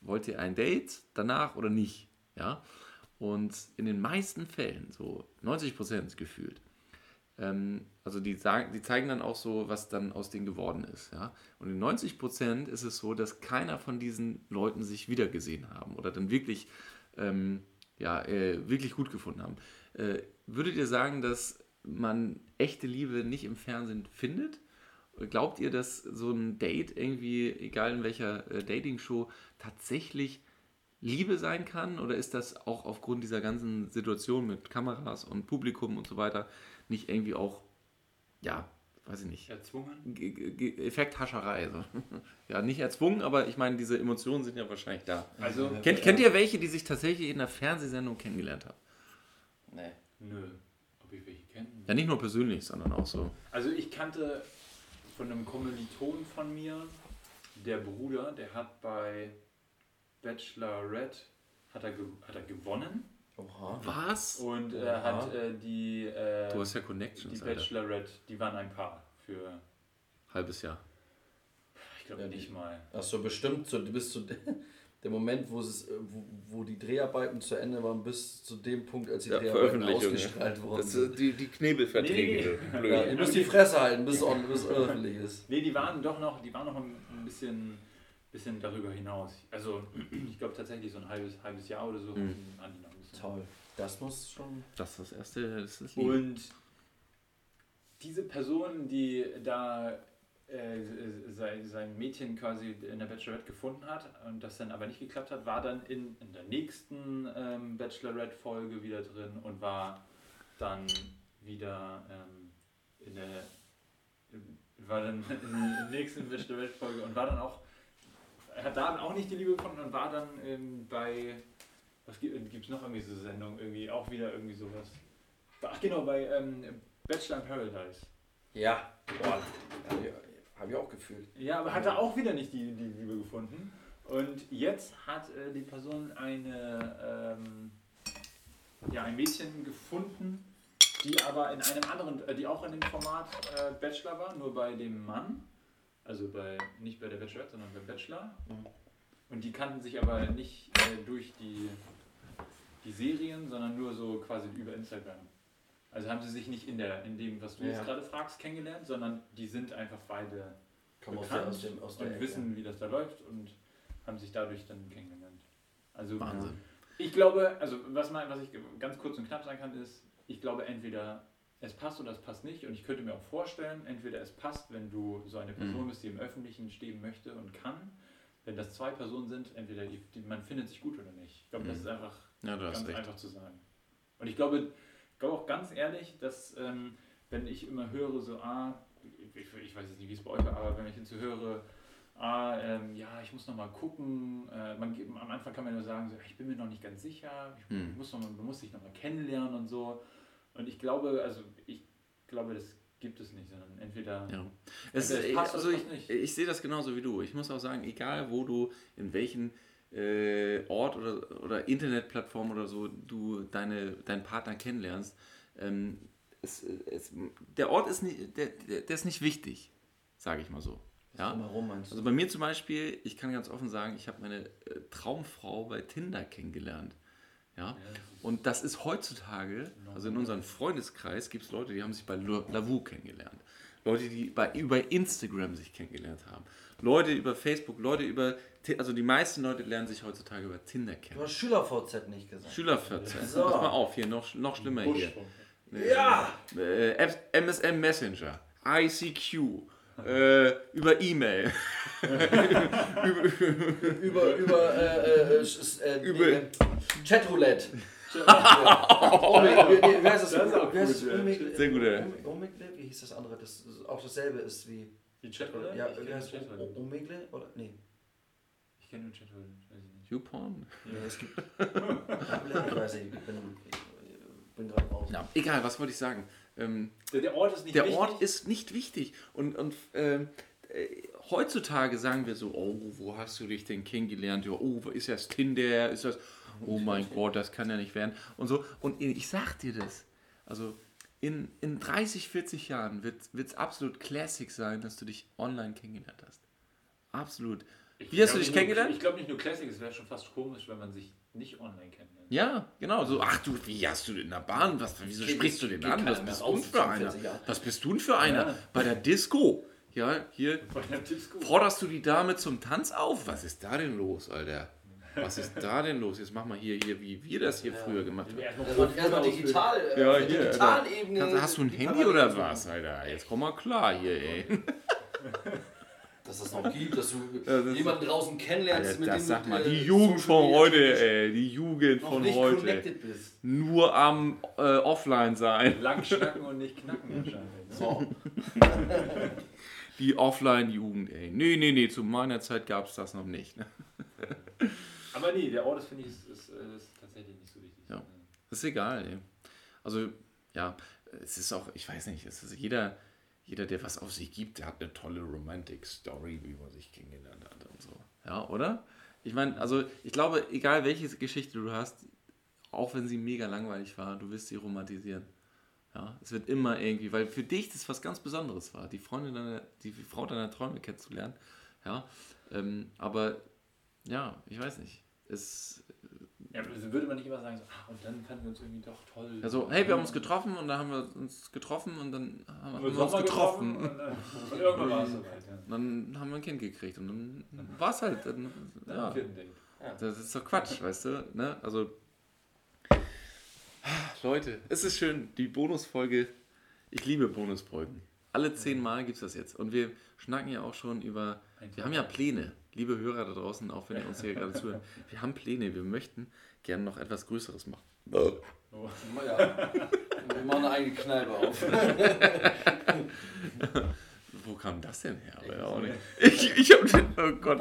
wollt ihr ein Date danach oder nicht? Ja. Und in den meisten Fällen, so 90 Prozent gefühlt, ähm, also die, sagen, die zeigen dann auch so, was dann aus denen geworden ist. Ja? Und in 90 Prozent ist es so, dass keiner von diesen Leuten sich wiedergesehen haben oder dann wirklich, ähm, ja, äh, wirklich gut gefunden haben. Äh, würdet ihr sagen, dass man echte Liebe nicht im Fernsehen findet? Glaubt ihr, dass so ein Date irgendwie, egal in welcher äh, Dating-Show, tatsächlich Liebe sein kann? Oder ist das auch aufgrund dieser ganzen Situation mit Kameras und Publikum und so weiter nicht irgendwie auch, ja, weiß ich nicht, Erzwungen? G- G- G- Effekthascherei? So. ja, nicht erzwungen, aber ich meine, diese Emotionen sind ja wahrscheinlich da. Also, Kennt, kennt ihr welche, die sich tatsächlich in einer Fernsehsendung kennengelernt haben? Nee. nö. Ob ich welche? Ja, nicht nur persönlich, sondern auch so. Also ich kannte von einem Kommilitonen von mir, der Bruder, der hat bei Bachelorette hat er, ge hat er gewonnen Oha. Was? und äh, Oha. hat äh, die, äh, Du hast ja die Connections, Alter. Bachelorette, die waren ein Paar für, Halbes Jahr. ich glaube Ja, die- nicht mal. Achso, bestimmt so, bis zu de- der Moment, wo, es, äh, wo, wo die Dreharbeiten zu Ende waren, bis zu dem Punkt, als die Dreharbeiten ausgestrahlt worden sind. die, die Knebelverträge. Nee. Ja, ihr müsst die Fresse halten, bis es öffentlich ist. Nee, die waren doch noch, die waren noch ein, bisschen, bisschen darüber hinaus. Also ich glaube tatsächlich so ein halbes, halbes Jahr oder so Mhm. Toll. Das muss schon. Das ist das erste, das ist. Und diese Person, die da, äh, sein, sein Mädchen quasi in der Bachelorette gefunden hat und das dann aber nicht geklappt hat, war dann in, in der nächsten ähm, Bachelorette-Folge wieder drin und war dann wieder ähm, in der war dann in der nächsten Bachelorette-Folge und war dann auch hat da auch nicht die Liebe gefunden und war dann ähm, bei was gibt es noch irgendwie so Sendung irgendwie auch wieder irgendwie sowas? Ach genau bei ähm, Bachelor in Paradise. Ja, boah, habe ich, hab ich auch gefühlt. Ja, aber hat er auch wieder nicht die, die Liebe gefunden. Und jetzt hat äh, die Person eine, ähm, ja, ein Mädchen gefunden, die aber in einem anderen, äh, die auch in dem Format äh, Bachelor war, nur bei dem Mann. Also bei, nicht bei der Bachelorette, sondern beim Bachelor. Mhm. Und die kannten sich aber nicht äh, durch die, die Serien, sondern nur so quasi über Instagram. Also haben sie sich nicht in, der, in dem, was du Ja. jetzt gerade fragst, kennengelernt, sondern die sind einfach beide Kommen aus bekannt aus dem, aus der und Ecke. wissen, wie das da läuft und haben sich dadurch dann kennengelernt. Also Wahnsinn. ich glaube, also was, man, was ich ganz kurz und knapp sagen kann, ist, ich glaube entweder es passt oder es passt nicht und ich könnte mir auch vorstellen, entweder es passt, wenn du so eine Person Mhm. bist, die im Öffentlichen stehen möchte und kann, wenn das zwei Personen sind, entweder die, die, man findet sich gut oder nicht. Ich glaube, das Mhm. ist einfach Ja, ganz einfach zu sagen. Und ich glaube, glaube auch ganz ehrlich, dass ähm, wenn ich immer höre, so, ah, ich, ich weiß jetzt nicht, wie es bei euch war, aber wenn ich jetzt so höre, ah, ähm, ja, ich muss noch mal gucken, äh, man, am Anfang kann man nur sagen, so, ich bin mir noch nicht ganz sicher, ich Hm. muss noch mal, man muss sich noch mal kennenlernen und so. Und ich glaube, also ich glaube, das gibt es nicht, sondern entweder Ja. Es, Entweder es passt also ich, nicht. ich sehe das genauso wie du. Ich muss auch sagen, egal wo du, in welchen äh, Ort oder, oder Internetplattform oder so du deine, deinen Partner kennenlernst, ähm, es, es, der Ort ist nicht, der, der, der ist nicht wichtig, sage ich mal so. Ja? Drumherum meinst du? Also bei mir zum Beispiel, ich kann ganz offen sagen, ich habe meine äh, Traumfrau bei Tinder kennengelernt. Ja? Und das ist heutzutage, also in unserem Freundeskreis gibt es Leute, die haben sich bei Lavu kennengelernt. Leute, die bei, über Instagram sich kennengelernt haben. Leute über Facebook, Leute über, also die meisten Leute lernen sich heutzutage über Tinder Du kennen. hast Schüler-VZ nicht gesagt. Schüler 14. So. Pass mal auf, hier noch, noch schlimmer hier. Ja! Äh, MSN Messenger, ICQ, äh, über E-Mail. Über, über, äh, äh, sch- äh, Über- nee, Chatroulette. Heißt das? Das ist das? Sehr gut? Wie hieß das andere? Das ist auch dasselbe ist wie. Die Chatroulette? Ja, kenne heißt. O- Omegle? Oder? Nee. Ich kenne nur Chatroulette, weiß ich nicht. YouPorn? Nee, es gibt. ich weiß nicht, ich bin, ich bin gerade raus. Ja, egal, was wollte ich sagen? Ähm, Der, der Ort ist nicht der wichtig. Ort ist nicht wichtig. Und, und ähm, äh, heutzutage sagen wir so, oh, wo hast du dich denn kennengelernt? Ja, oh, ist das Tinder? Ist das, oh mein Gott, das kann ja nicht werden. Und so. Und ich sag dir das. Also in, in 30, 40 Jahren wird es absolut Classic sein, dass du dich online kennengelernt hast. Absolut. Ich Wie hast du dich nicht nur- kennengelernt? Ich glaube nicht nur Classic, es wäre schon fast komisch, wenn man sich nicht online kennenlernt. Ja, genau. So, ach du, wie hast du in der Bahn? Was, wieso Geht- sprichst du den an? Was bist du für einer? 45 Jahren. Was bist du denn für einer? Ja. Bei der Disco. Ja, hier Bei der Disco. forderst du die Dame zum Tanz auf. Was ist da denn los, Alter? Was ist da denn los? Jetzt mach mal hier, hier wie wir das hier früher gemacht haben. Erstmal Das war erstmal digital. äh, Ja, hier, der digitalen Ebene. Kannst, hast du ein Handy oder was, Alter? Jetzt komm mal klar hier, ey. Dass es noch gibt, dass du das ist- jemanden draußen kennenlernst, Alter mit das dem sag mal, äh, die Jugend von heute, ey. Die Jugend Noch von nicht heute. connected bist. Nur am äh, Offline sein. lang schnacken und nicht knacken wahrscheinlich. ne? So. Die Offline-Jugend, ey. Nee, nee, nee, zu meiner Zeit gab es das noch nicht. Ne? Aber nee, der Ort ist, finde ich, ist, ist, äh, ist tatsächlich nicht so wichtig. Ja. Ist egal, ey. Also, ja, es ist auch, ich weiß nicht, es ist jeder, jeder, der was auf sich gibt, der hat eine tolle Romantic Story, wie man sich kennengelernt hat und so. Ja, oder? Ich meine, also, ich glaube, egal welche Geschichte du hast, auch wenn sie mega langweilig war, du wirst sie romantisieren. Ja, es wird immer irgendwie, weil für dich das was ganz Besonderes war, die Freundin deiner, die Frau deiner Träume kennenzulernen. Ja, ähm, aber ja, ich weiß nicht. Es, Ja, aber das würde man nicht immer sagen, so, ah, und dann fanden wir uns irgendwie doch toll. also, hey, wir haben uns getroffen und dann haben wir uns getroffen und dann haben, Haben wir wir uns getroffen. Und, äh, und irgendwann war es soweit. Ja. Und dann haben wir ein Kind gekriegt und dann war es halt. Dann, Dann ja, Date. das ist doch Quatsch, weißt du? Ne? Also, Leute, es ist schön, die Bonusfolge. Ich liebe Bonusfolgen. Alle zehn Mal gibt es das jetzt. Und wir schnacken ja auch schon über. Wir haben ja Pläne, liebe Hörer da draußen, auch wenn ihr uns hier gerade zuhört. Wir haben Pläne, wir möchten gerne noch etwas Größeres machen. Oh. Ja. Wir machen eine eigene Kneipe auf. Wo kam das denn her? Aber ja auch nicht. Ich, ich hab, oh Gott.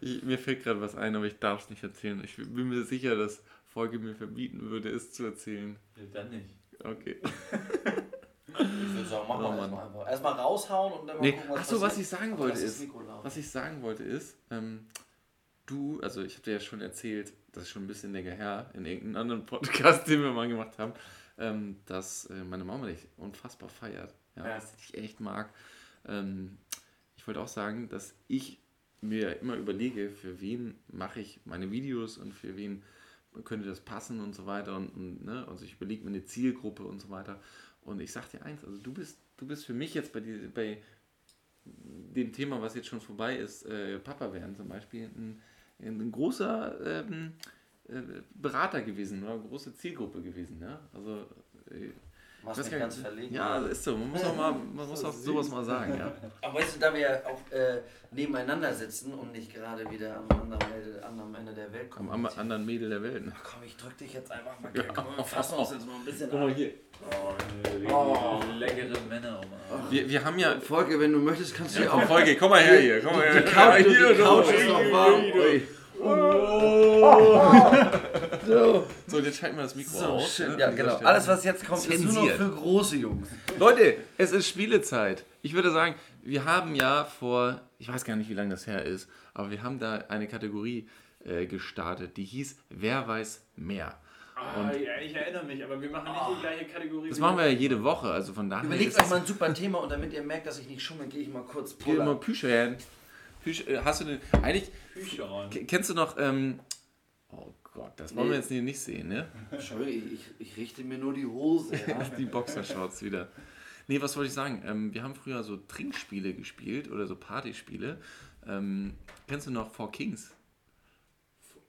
Ich, mir fällt gerade was ein, aber ich darf es nicht erzählen. Ich bin mir sicher, dass Folge mir verbieten würde, es zu erzählen. Ja, dann nicht. Okay. Ich würde sagen, machen Oh, wir Mann. erstmal einfach. Erstmal raushauen und dann mal Nee. gucken, was Achso, was ich sagen wollte ist, was ich sagen wollte ist, ähm, du, also ich habe dir ja schon erzählt, das ist schon ein bisschen länger her, in irgendeinem anderen Podcast, den wir mal gemacht haben, ähm, dass äh, meine Mama dich unfassbar feiert. Ja, Ja. dass sie dich echt mag. Ähm, ich wollte auch sagen, dass ich mir immer überlege, für wen mache ich meine Videos und für wen könnte das passen und so weiter. Und, und ne? Also ich überlege mir eine Zielgruppe und so weiter. Und ich sag dir eins, also du bist, du bist für mich jetzt bei, die, bei dem Thema, was jetzt schon vorbei ist, äh, Papa werden zum Beispiel, ein, ein großer ähm, äh, Berater gewesen, oder eine große Zielgruppe gewesen. Ja? Also, äh, Machst mich ganz verlegen. Ja, das ist so. Man muss auch, mal, man muss auch sowas mal sagen. Ja. Aber weißt du, da wir ja auch äh, nebeneinander sitzen und nicht gerade wieder am anderen Ende, anderen Ende der Welt kommen. am anderen Mädel der Welt. ne? Komm, ich drück dich jetzt einfach mal. Komm, wir fassen uns jetzt mal ein bisschen Guck mal hier. Oh, leckere Männer, Mann. Wir, wir haben ja. Folge, wenn du möchtest, kannst du hier auch. Folge, komm mal her hier. Komm mal her. Die Couch, hier, die Couch ist noch warm. Ui. So, So, jetzt schalten wir das Mikro so aus. schön. ne, Ja, genau. Alles, was jetzt kommt, ist nur noch Zensiert. für große Jungs. Leute, es ist Spielezeit. Ich würde sagen, wir haben ja vor, ich weiß gar nicht, wie lange das her ist, aber wir haben da eine Kategorie äh, gestartet, die hieß Wer weiß mehr. Ah, ja, ich erinnere mich, aber wir machen nicht die gleiche Kategorie. Das machen wir ja jede Woche, also von daher Überlegt euch es- mal ein super Thema und damit ihr merkt, dass ich nicht schummel, gehe ich mal kurz Geh mal. Püschern. Püsch, äh, hast du denn, eigentlich, k- kennst du noch, ähm, oh Gott, das wollen wir jetzt hier nicht sehen, ne? Entschuldigung, ich, ich richte mir nur die Hose. Ja? Die Boxershorts wieder. Nee, was wollte ich sagen? Ähm, wir haben früher so Trinkspiele gespielt oder so Partyspiele. Ähm, kennst du noch Four Kings?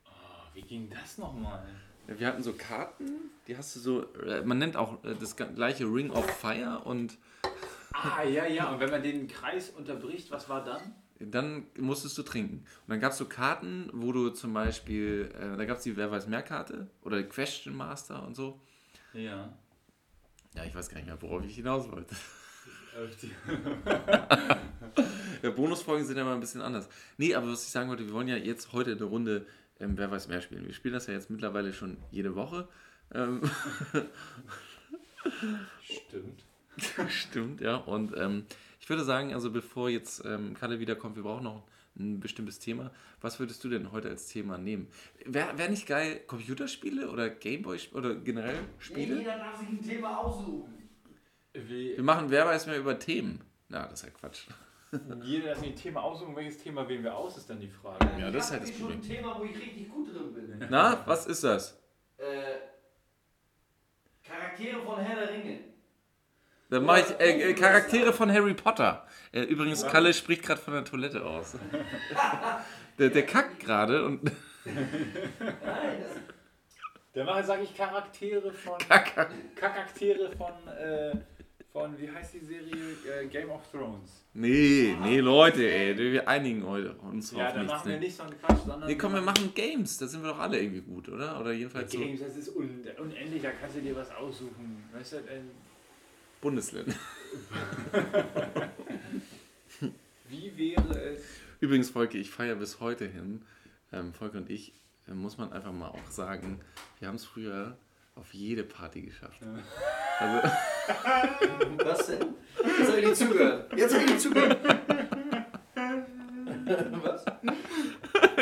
Oh, wie ging das nochmal? Wir hatten so Karten, die hast du so, äh, man nennt auch äh, das gleiche Ring of Fire und Ah, ja, ja. Und wenn man den Kreis unterbricht, was war dann? Dann musstest du trinken. Und dann gab es so Karten, wo du zum Beispiel, äh, da gab es die Wer weiß mehr Karte oder Question Master und so. Ja. Ja, ich weiß gar nicht mehr, worauf ich hinaus wollte. Ja, Bonusfolgen sind ja mal ein bisschen anders. Nee, aber was ich sagen wollte, wir wollen ja jetzt heute eine Runde ähm, Wer weiß mehr spielen. Wir spielen das ja jetzt mittlerweile schon jede Woche. Ähm, Stimmt. Stimmt, ja. Und ähm, ich würde sagen, also bevor jetzt ähm, Kalle wiederkommt, wir brauchen noch ein bestimmtes Thema. Was würdest du denn heute als Thema nehmen? Wäre wär nicht geil Computerspiele oder Gameboy oder generell Spiele? Jeder darf sich ein Thema aussuchen. Wie, Wir machen Wer weiß mehr über Themen. Na, das ist ja Quatsch. jeder das ein Thema aussuchen, welches Thema wählen wir aus, ist dann die Frage. Ja, das ist halt Ich das Problem. schon ein Thema, wo ich richtig gut drin bin. Na, was ist das? Äh, Charaktere von Herr der Ringe. Dann mache ich äh, äh, Charaktere von Harry Potter. Äh, übrigens, Kalle spricht gerade von der Toilette aus. der, der kackt gerade und Nein, Dann sage ich Charaktere von. Kacker. Charaktere von. Äh, von, wie heißt die Serie? Äh, Game of Thrones. Nee, nee, Leute, ey, wir einigen heute uns Ja, auf dann nichts. machen wir Ne? nicht so einen Quatsch, sondern. Nee, komm, wir machen Games. Da sind wir doch alle irgendwie gut, oder? Oder jedenfalls so Games, das ist un unendlich, da kannst du dir was aussuchen. Weißt du, Bundesländer. wie wäre es. Übrigens, Volke, ich feiere bis heute hin, ähm, Volke und ich, äh, muss man einfach mal auch sagen, wir haben es früher auf jede Party geschafft. Also, Was denn? Jetzt habe ich nicht zugehört. Jetzt habe ich nicht zugehört. Was?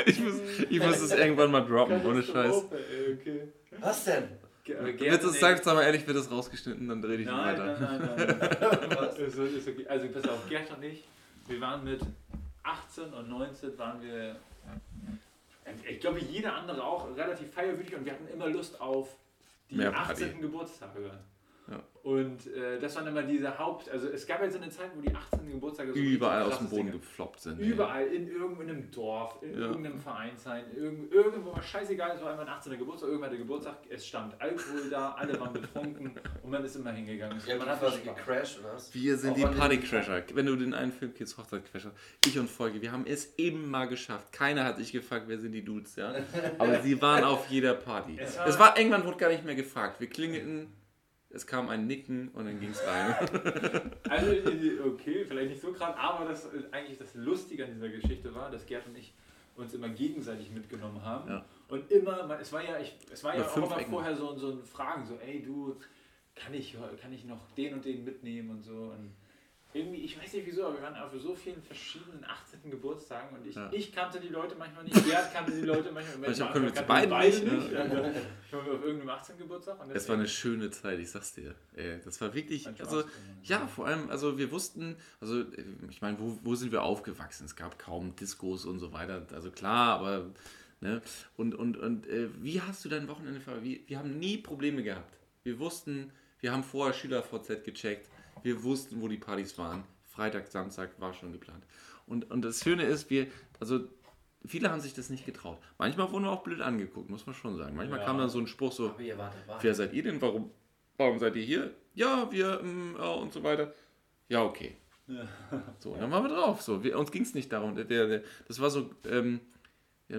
ich, muss, ich muss es irgendwann mal droppen, ohne Scheiß. Okay. Was denn? Wird es, nicht. sag sag mal ehrlich, wird es rausgeschnitten, dann dreh dich Nein, weiter. nein, nein, nein. Was? ist, ist okay. Also pass auf, Gerd und ich, wir waren mit 18 und 19 waren wir, ich glaube jeder andere auch relativ feierwürdig und wir hatten immer Lust auf die Mehr 18. Party. Geburtstage. Und äh, das waren immer diese Haupt... Also es gab jetzt so eine Zeit, wo die 18. Geburtstage so Überall aus dem Boden Ding- gefloppt sind. Überall, in irgendeinem Dorf, in Ja. irgendeinem Vereinsheim, irgend, irgendwo, scheißegal, es war immer ein 18. Geburtstag, irgendwann der Geburtstag, es stand Alkohol da, alle waren betrunken und man ist immer hingegangen. Ihr man hat quasi gecrashed, oder was? Wir sind Auch die Partycrasher. Wenn du den einen Film Kids Hochzeitcrasher, ich und Folge, wir haben es immer geschafft. Keiner hat sich gefragt, wer sind die Dudes, ja. Aber sie waren auf jeder Party. Es Es war- war, irgendwann wurde gar nicht mehr gefragt. Wir klingelten, es kam ein Nicken und dann ging es rein. Also, okay, vielleicht nicht so krass, aber das eigentlich das Lustige an dieser Geschichte war, dass Gerd und ich uns immer gegenseitig mitgenommen haben. Ja. Und immer, es war ja, ich, es war ja auch immer Ecken. vorher so, so ein Fragen, so, ey du, kann ich, kann ich noch den und den mitnehmen und so. Und irgendwie, ich weiß nicht wieso, aber wir waren auf so vielen verschiedenen 18. Geburtstagen und ich, Ja. ich kannte die Leute manchmal nicht, Gerd kannte die Leute manchmal. Manchmal am können wir Anfang zu beiden beide nicht, ne? Also, waren wir auf irgendeinem 18. Geburtstag. Und Es war eine schöne Zeit, ich sag's dir. Ey, das war wirklich, also ja, vor allem, also wir wussten, also ich meine, wo, wo sind wir aufgewachsen? Es gab kaum Diskos und so weiter. Also klar, aber ne? Und, und, und äh, wie hast du dein Wochenende ver? Wir, wir haben nie Probleme gehabt. Wir wussten, wir haben vorher SchülerVZ gecheckt, wir wussten, wo die Partys waren. Freitag, Samstag war schon geplant. Und, und das Schöne ist, wir, also viele haben sich das nicht getraut. Manchmal wurden wir auch blöd angeguckt, muss man schon sagen. Manchmal Ja. kam dann so ein Spruch so. Wer seid ihr denn? Warum, warum seid ihr hier? Ja, wir ähm, ja, und so weiter. Ja, okay. So, und dann waren wir drauf. So, wir, uns ging es nicht darum. Der, der, das war so, ähm, ja,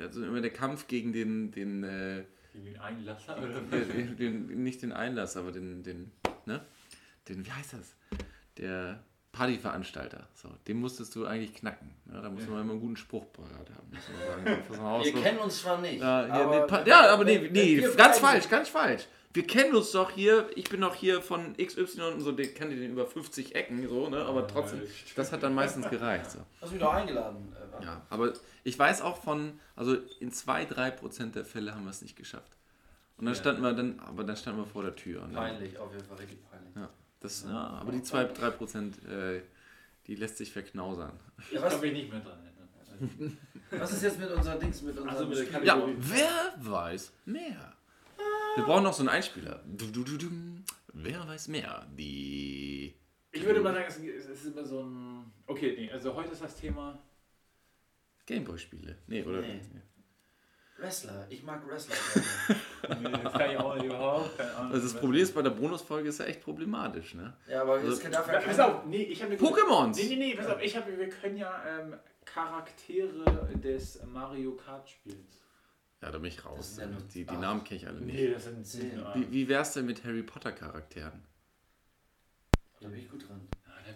also immer der Kampf gegen den, den, äh, Gegen den Einlasser oder den, den, nicht den Einlass, aber den, den, ne? Den, wie heißt das? Der Partyveranstalter. So, den musstest du eigentlich knacken. Ja, da muss man immer einen guten Spruch parat haben. Muss man sagen. Wir kennen uns zwar nicht. Ja, hier, aber nee, ja aber nee, wenn- nee ganz falsch, ganz falsch. Wir kennen uns doch hier, ich bin doch hier von XY und so, der kennt den über 50 Ecken, so, ne? Aber trotzdem, das hat dann meistens gereicht. So. Hast du mich doch eingeladen. äh? Ja, aber ich weiß auch von, also in 2-3% der Fälle haben wir es nicht geschafft. Und dann Ja. standen wir dann, aber dann standen wir vor der Tür. Peinlich, auf jeden Fall richtig peinlich. ja, das, ja, aber die 2-3%, äh, die lässt sich verknausern. Ich Ja, was- kann mich nicht mehr dran erinnern. Was ist jetzt mit unseren Dings, mit unserem Also mit Ja, wer weiß mehr? Wir brauchen noch so einen Einspieler. Du, du, du, du. Wer weiß mehr? Die. Ich würde mal sagen, es ist- es ist immer so ein. Okay, nee, also heute ist das Thema. Gameboy-Spiele. Nee, oder? Nee. Wrestler. Ich mag Wrestler. gerne. Das kann ich auch überhaupt. Keine Ahnung. Also das Problem ist, bei der Bonusfolge ist ja echt problematisch, ne? ja, aber Also- darf ja Ja, pass kein... auf, nee, ich habe Pokémons! Nee, nee, nee, pass auf, ich habe, wir können ja ähm, Charaktere des Mario Kart Spiels. Ja, da bin ich Das raus. ja Die, die. Namen kenne ich alle nicht. Nee, das sind Zehn. zehn. Wie, wie wär's denn mit Harry Potter Charakteren? Da bin ich gut dran.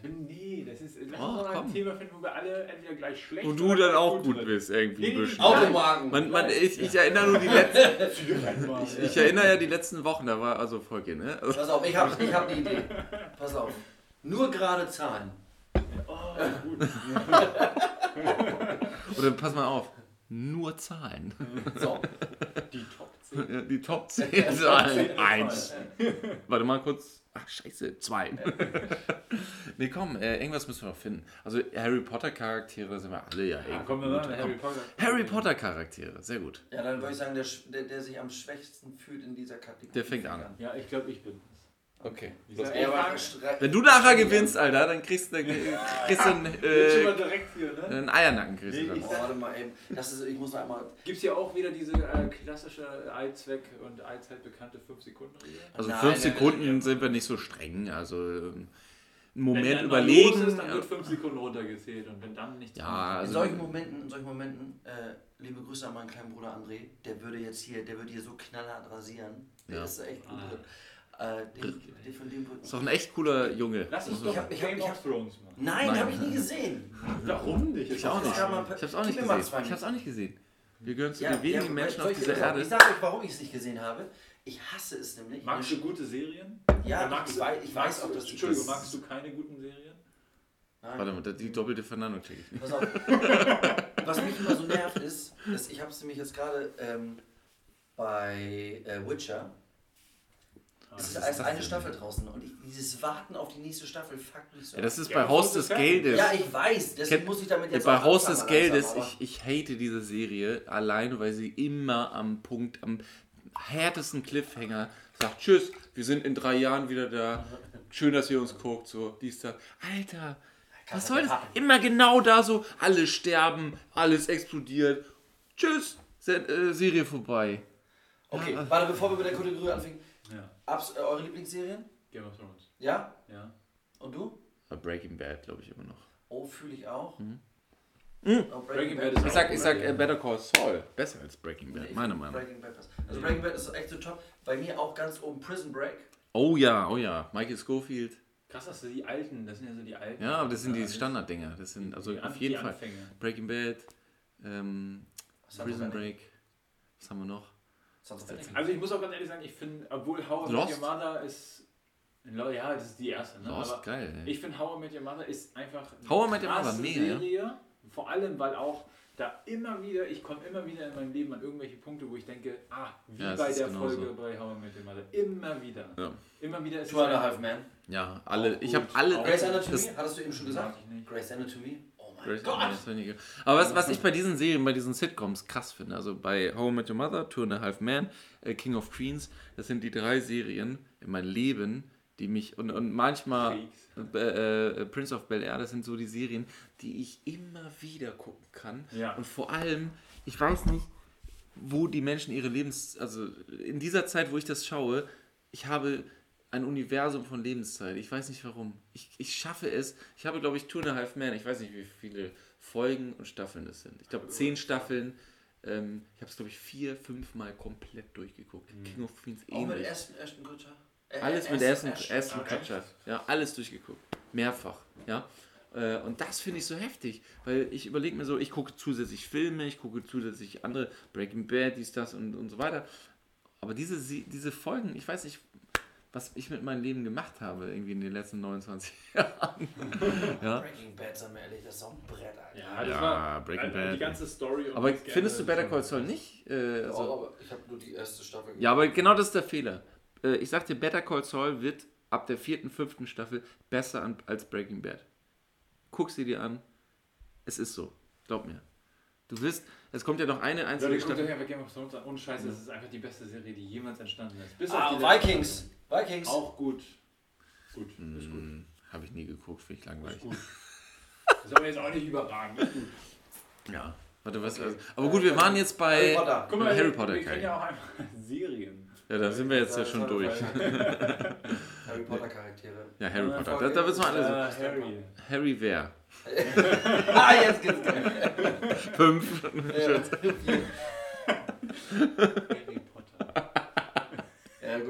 Bin, nee, das ist. Lass Oh, uns mal ein Thema finden, wo wir alle entweder gleich schlecht Wo oder du dann auch gut drin. bist, irgendwie. Nee, nee. Automarken. Man, man, ich, ich erinnere nur die letzten. Ich, ich erinnere ja die letzten Wochen, da war also Folge, ne? Also, Pass auf, ich habe ich hab eine Idee. Pass auf. Nur gerade Zahlen. Oh, gut. oder pass mal auf. Nur Zahlen. So. Die Top 10. Ja, Die Top 10 Zahlen. Eins. Warte mal kurz. Scheiße. Zwei. nee, komm, äh, irgendwas müssen wir noch finden. Also Harry Potter Charaktere sind wir alle ja Ja, irgendwie komm, wir gut. machen Komm. Harry Potter. Harry Potter Charaktere, sehr gut. Ja, dann würde ich sagen, der, der, der sich am schwächsten fühlt in dieser Kategorie. Der fängt an. Ja, ich glaube, ich bin. Okay. Ja, Stre- Wenn du nachher gewinnst, Alter, dann kriegst du, dann kriegst du einen, äh, hier, ne? einen Eiernacken. Kriegst Nee, ich. Oh, warte mal eben. Das ist, ich muss noch einmal. Gibt es ja auch wieder diese äh, klassische Allzweck- und allzeit bekannte 5-Sekunden-Regel? Also Nein, fünf nein, Sekunden nein. sind wir nicht so streng. Also ähm, einen Wenn Moment überlegen. Ist, dann wird 5 Sekunden runtergezählt und wenn dann nichts Ja, also- in solchen Momenten, in solchen Momenten, äh, liebe Grüße an meinen kleinen Bruder André, der würde jetzt hier, der würde hier so knallhart rasieren. Der Ja. ist da echt gut Ah. Äh, den, den von dem ist doch ein echt cooler Junge. Lass uns Ich doch hab- ich hab- Game ich of hab- Thrones machen. Nein, Nein. habe ich nie gesehen. Warum nicht? Ich auch nicht. Ich hab's auch nicht gesehen. Ich hab's auch nicht gesehen. Wir gehören zu Ja, den wenigen ja, Menschen auf ich- dieser Erde. Ich sage euch, warum ich es nicht gesehen habe. Ich hasse es nämlich. Magst du gute Serien? Ja, magst ich du, weiß- ich weiß magst auch, dass du Entschuldigung, das- magst du keine guten Serien? Nein. Warte mal, die doppelte Verneinung check ich nicht. Pass auf. Was mich immer so nervt ist, ist ich habe es nämlich jetzt gerade ähm, bei äh, Witcher. Es ist ist das eine? Staffel draußen und ich, dieses Warten auf die nächste Staffel fuckt mich so. Ja, das ist Ja, bei Haus des. Geldes. ja, ich weiß, deswegen Kennt- muss ich damit jetzt bei Haus des Geldes, ich, ich hate diese Serie alleine, weil sie immer am Punkt, am härtesten Cliffhanger, sagt Tschüss, wir sind in drei Jahren wieder da. Schön, dass ihr uns guckt. So, dies, das. Alter, was soll das? Immer genau da so, alle sterben, alles explodiert. Tschüss, äh, Serie vorbei. Okay, warte, bevor wir mit der Kategorie anfangen. Ja. Abs äh, eure Lieblingsserien? Game of Thrones. Ja? Ja. Und du? Breaking Bad, glaube ich, immer noch. Oh, fühle ich auch. Mhm. Oh, Breaking Bad ist Ich sag, ich sag äh, Better Call Saul. Besser als Breaking Bad, Ich meiner Meinung nach. Breaking Bad passt. Also Breaking Bad ist echt so top. Bei mir auch ganz oben Prison Break. Oh ja, oh ja. Michael Schofield. Krass, dass du die alten, das sind ja so die alten. Ja, aber das sind die alles Standarddinger. Das sind also die auf jeden die Fall. Anfänge. Breaking Bad, ähm, Prison? Break. Was haben wir noch? Sons of Anarchy. Also ich muss auch ganz ehrlich sagen, ich finde, obwohl How I Met? Your Mother ist. Ja, das ist die erste. Ne? Lost, Aber geil. Ey. ich finde How I Met Your Mother ist einfach eine How I Met Your Mother, mega, ja. Serie. Vor allem, weil auch da immer wieder, ich komme immer wieder in meinem Leben an irgendwelche Punkte, wo ich denke, ah, wie Ja, bei der genauso. Folge bei How I Met Your Mother. Immer wieder. Ja. Immer wieder ist Two and a Half Men. Ja, alle. Auch Ich habe alle. Das- Anatomy, das- hattest du eben schon gesagt? Grey's Anatomy. Grey's. Anatomy, Aber was, was ich bei diesen Serien, bei diesen Sitcoms krass finde, also bei How I Met Your Mother, Two and a Half Men, äh, King of Queens, das sind die drei Serien in meinem Leben, die mich und, und manchmal äh, äh, Prince of Bel Air, das sind so die Serien, die ich immer wieder gucken kann. Ja. Und vor allem, ich weiß nicht, wo die Menschen ihre Lebens, also in dieser Zeit, wo ich das schaue, ich habe ein Universum von Lebenszeit. Ich weiß nicht warum. Ich, ich schaffe es. Ich habe, glaube ich, Two and a Half Men. Ich weiß nicht, wie viele Folgen und Staffeln es sind. Ich glaube, zehn Staffeln. Ähm, ich habe es, glaube ich, vier, fünf Mal komplett durchgeguckt. King of Queens Auch mit ähnlich. Ashton, Ashton Kutcher. Äh, Alles mit Ashton- Ashton. Kutcher. Ja, alles durchgeguckt. Mehrfach. Ja. Äh, Und das finde ich so heftig, weil ich überlege mir so, ich gucke zusätzlich Filme, ich gucke zusätzlich andere, Breaking Bad, dies, das und, und so weiter. Aber diese, Se- diese Folgen, ich weiß nicht, was ich mit meinem Leben gemacht habe, irgendwie in den letzten 29 Jahren. ja. Breaking Bad, sagen wir ehrlich, das ist auch ein Brett, Alter. Ja, das Ja, war Breaking also Bad. Die ganze Story. und Aber findest du Better Call Saul nicht? Äh, also, Oh, aber ich habe nur die erste Staffel Ja, aber genau das ist der Fehler. Äh, Ich sag dir, Better Call Saul wird ab der vierten, fünften Staffel besser an, als Breaking Bad. Guck sie dir an. Es ist so. Glaub mir. Du wirst, es kommt ja noch eine einzige Leute, guckt euch Staffel. einfach Game of Thrones an. Ohne Scheiße, das ist einfach die beste Serie, die jemals entstanden ist. Bis Ah, auf die letzte Vikings. Vikings. Auch gut. Gut, ist gut. Habe ich nie geguckt, finde ich langweilig. Ist gut. Ist aber jetzt auch nicht überragend. Ist gut. Ja. Warte, was? also- Aber gut, wir waren jetzt bei Harry Potter. Guck mal, Harry Potter. wir kennen ja auch einfach Serien. Ja, da sind wir jetzt ja Das schon durch. Harry Potter Charaktere. Ja, Harry Ja, Potter. Da, da wissen wir alle so. Äh, Harry. Harry wer? ah, jetzt geht's geil. Fünf. Harry Potter. Ja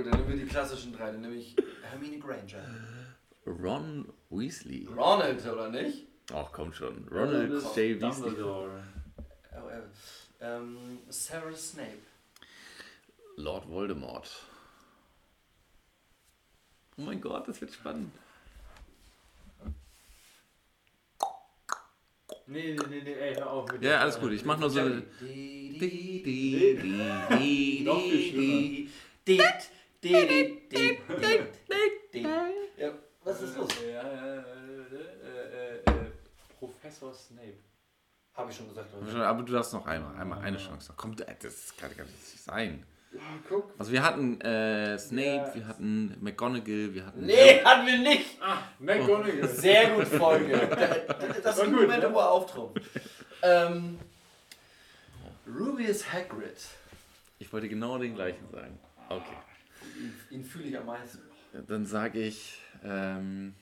gut, dann nehmen wir die klassischen drei. Dann nehme ich Hermine Granger. Ron Weasley. Ronald, oder nicht? Ach komm schon. Ronald J. Weasley. Dumbledore. Oh, äh, ähm, Sarah Snape. Lord Voldemort. Oh mein Gott, das wird spannend. Nee, nee, nee, nee, ey, hör auf mit Ja, alles gut. Ich mach nur so. Noch viel di, schlimmer. Ja, was ist los? Äh, äh, äh, äh, äh, Professor Snape. Habe ich schon gesagt. Aber du darfst noch einmal, einmal eine Chance. Komm, das kann gar nicht sein. Ja, guck. Also wir hatten äh, Snape, Ja. wir hatten McGonagall, wir hatten... Nee, hatten wir nicht. Ah, McGonagall. Sehr gut, Folge. Da- Das sind gut, Momente, ne? wo er auftrumpft. Ähm, Rubius Hagrid. Ich wollte genau den gleichen sagen. Okay. Ihn, ihn fühle ich am meisten. Dann sage ich ähm,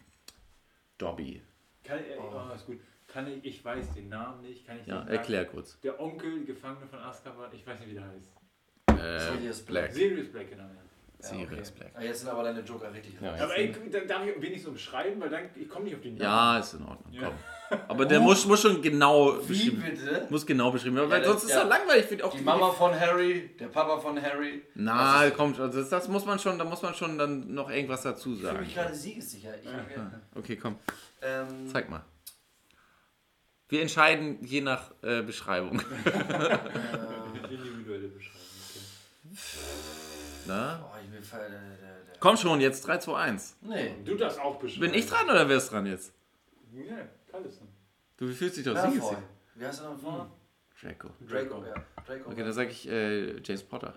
Dobby. Kann, ich- oh, ist gut. Kann ich, ich weiß den Namen nicht. Kann ich Ja, den sagen? erklär kurz. Der Onkel, Gefangene von Azkaban, ich weiß nicht, wie der heißt. Äh, Sirius Black. Sirius Black, genau. Ja. Sirius Black. Ah, Jetzt sind aber deine Joker richtig Ja. Aber ey, dann darf ich wenigstens so beschreiben, weil dann ich komme nicht auf den Namen. Ja, ist in Ordnung. Ja. Komm. Aber der muss, muss schon genau Wie beschrieben bitte? Muss genau beschrieben werden, Ja, weil sonst ist er langweilig für auch Die Mama von Harry, der Papa von Harry. Na, Das ist- komm, also das, das muss man schon, da muss man schon dann noch irgendwas dazu Ich fühle sagen. mich gerade siegessicher. Ich, Ah, Okay, komm, ähm, zeig mal. Wir entscheiden je nach äh, Beschreibung. äh, Individuelle Beschreibung. Okay. Na? oh, der. Komm schon, jetzt 3, 2, 1. Nee. Du darfst auch beschreiben. Bin ich dran oder wer ist dran jetzt? Ja, alles dann. Du fühlst dich doch Malfoy. siegessicher. Wie heißt er noch vorne? Draco. Draco, ja. Draco. Okay, dann sage ich äh, James Potter.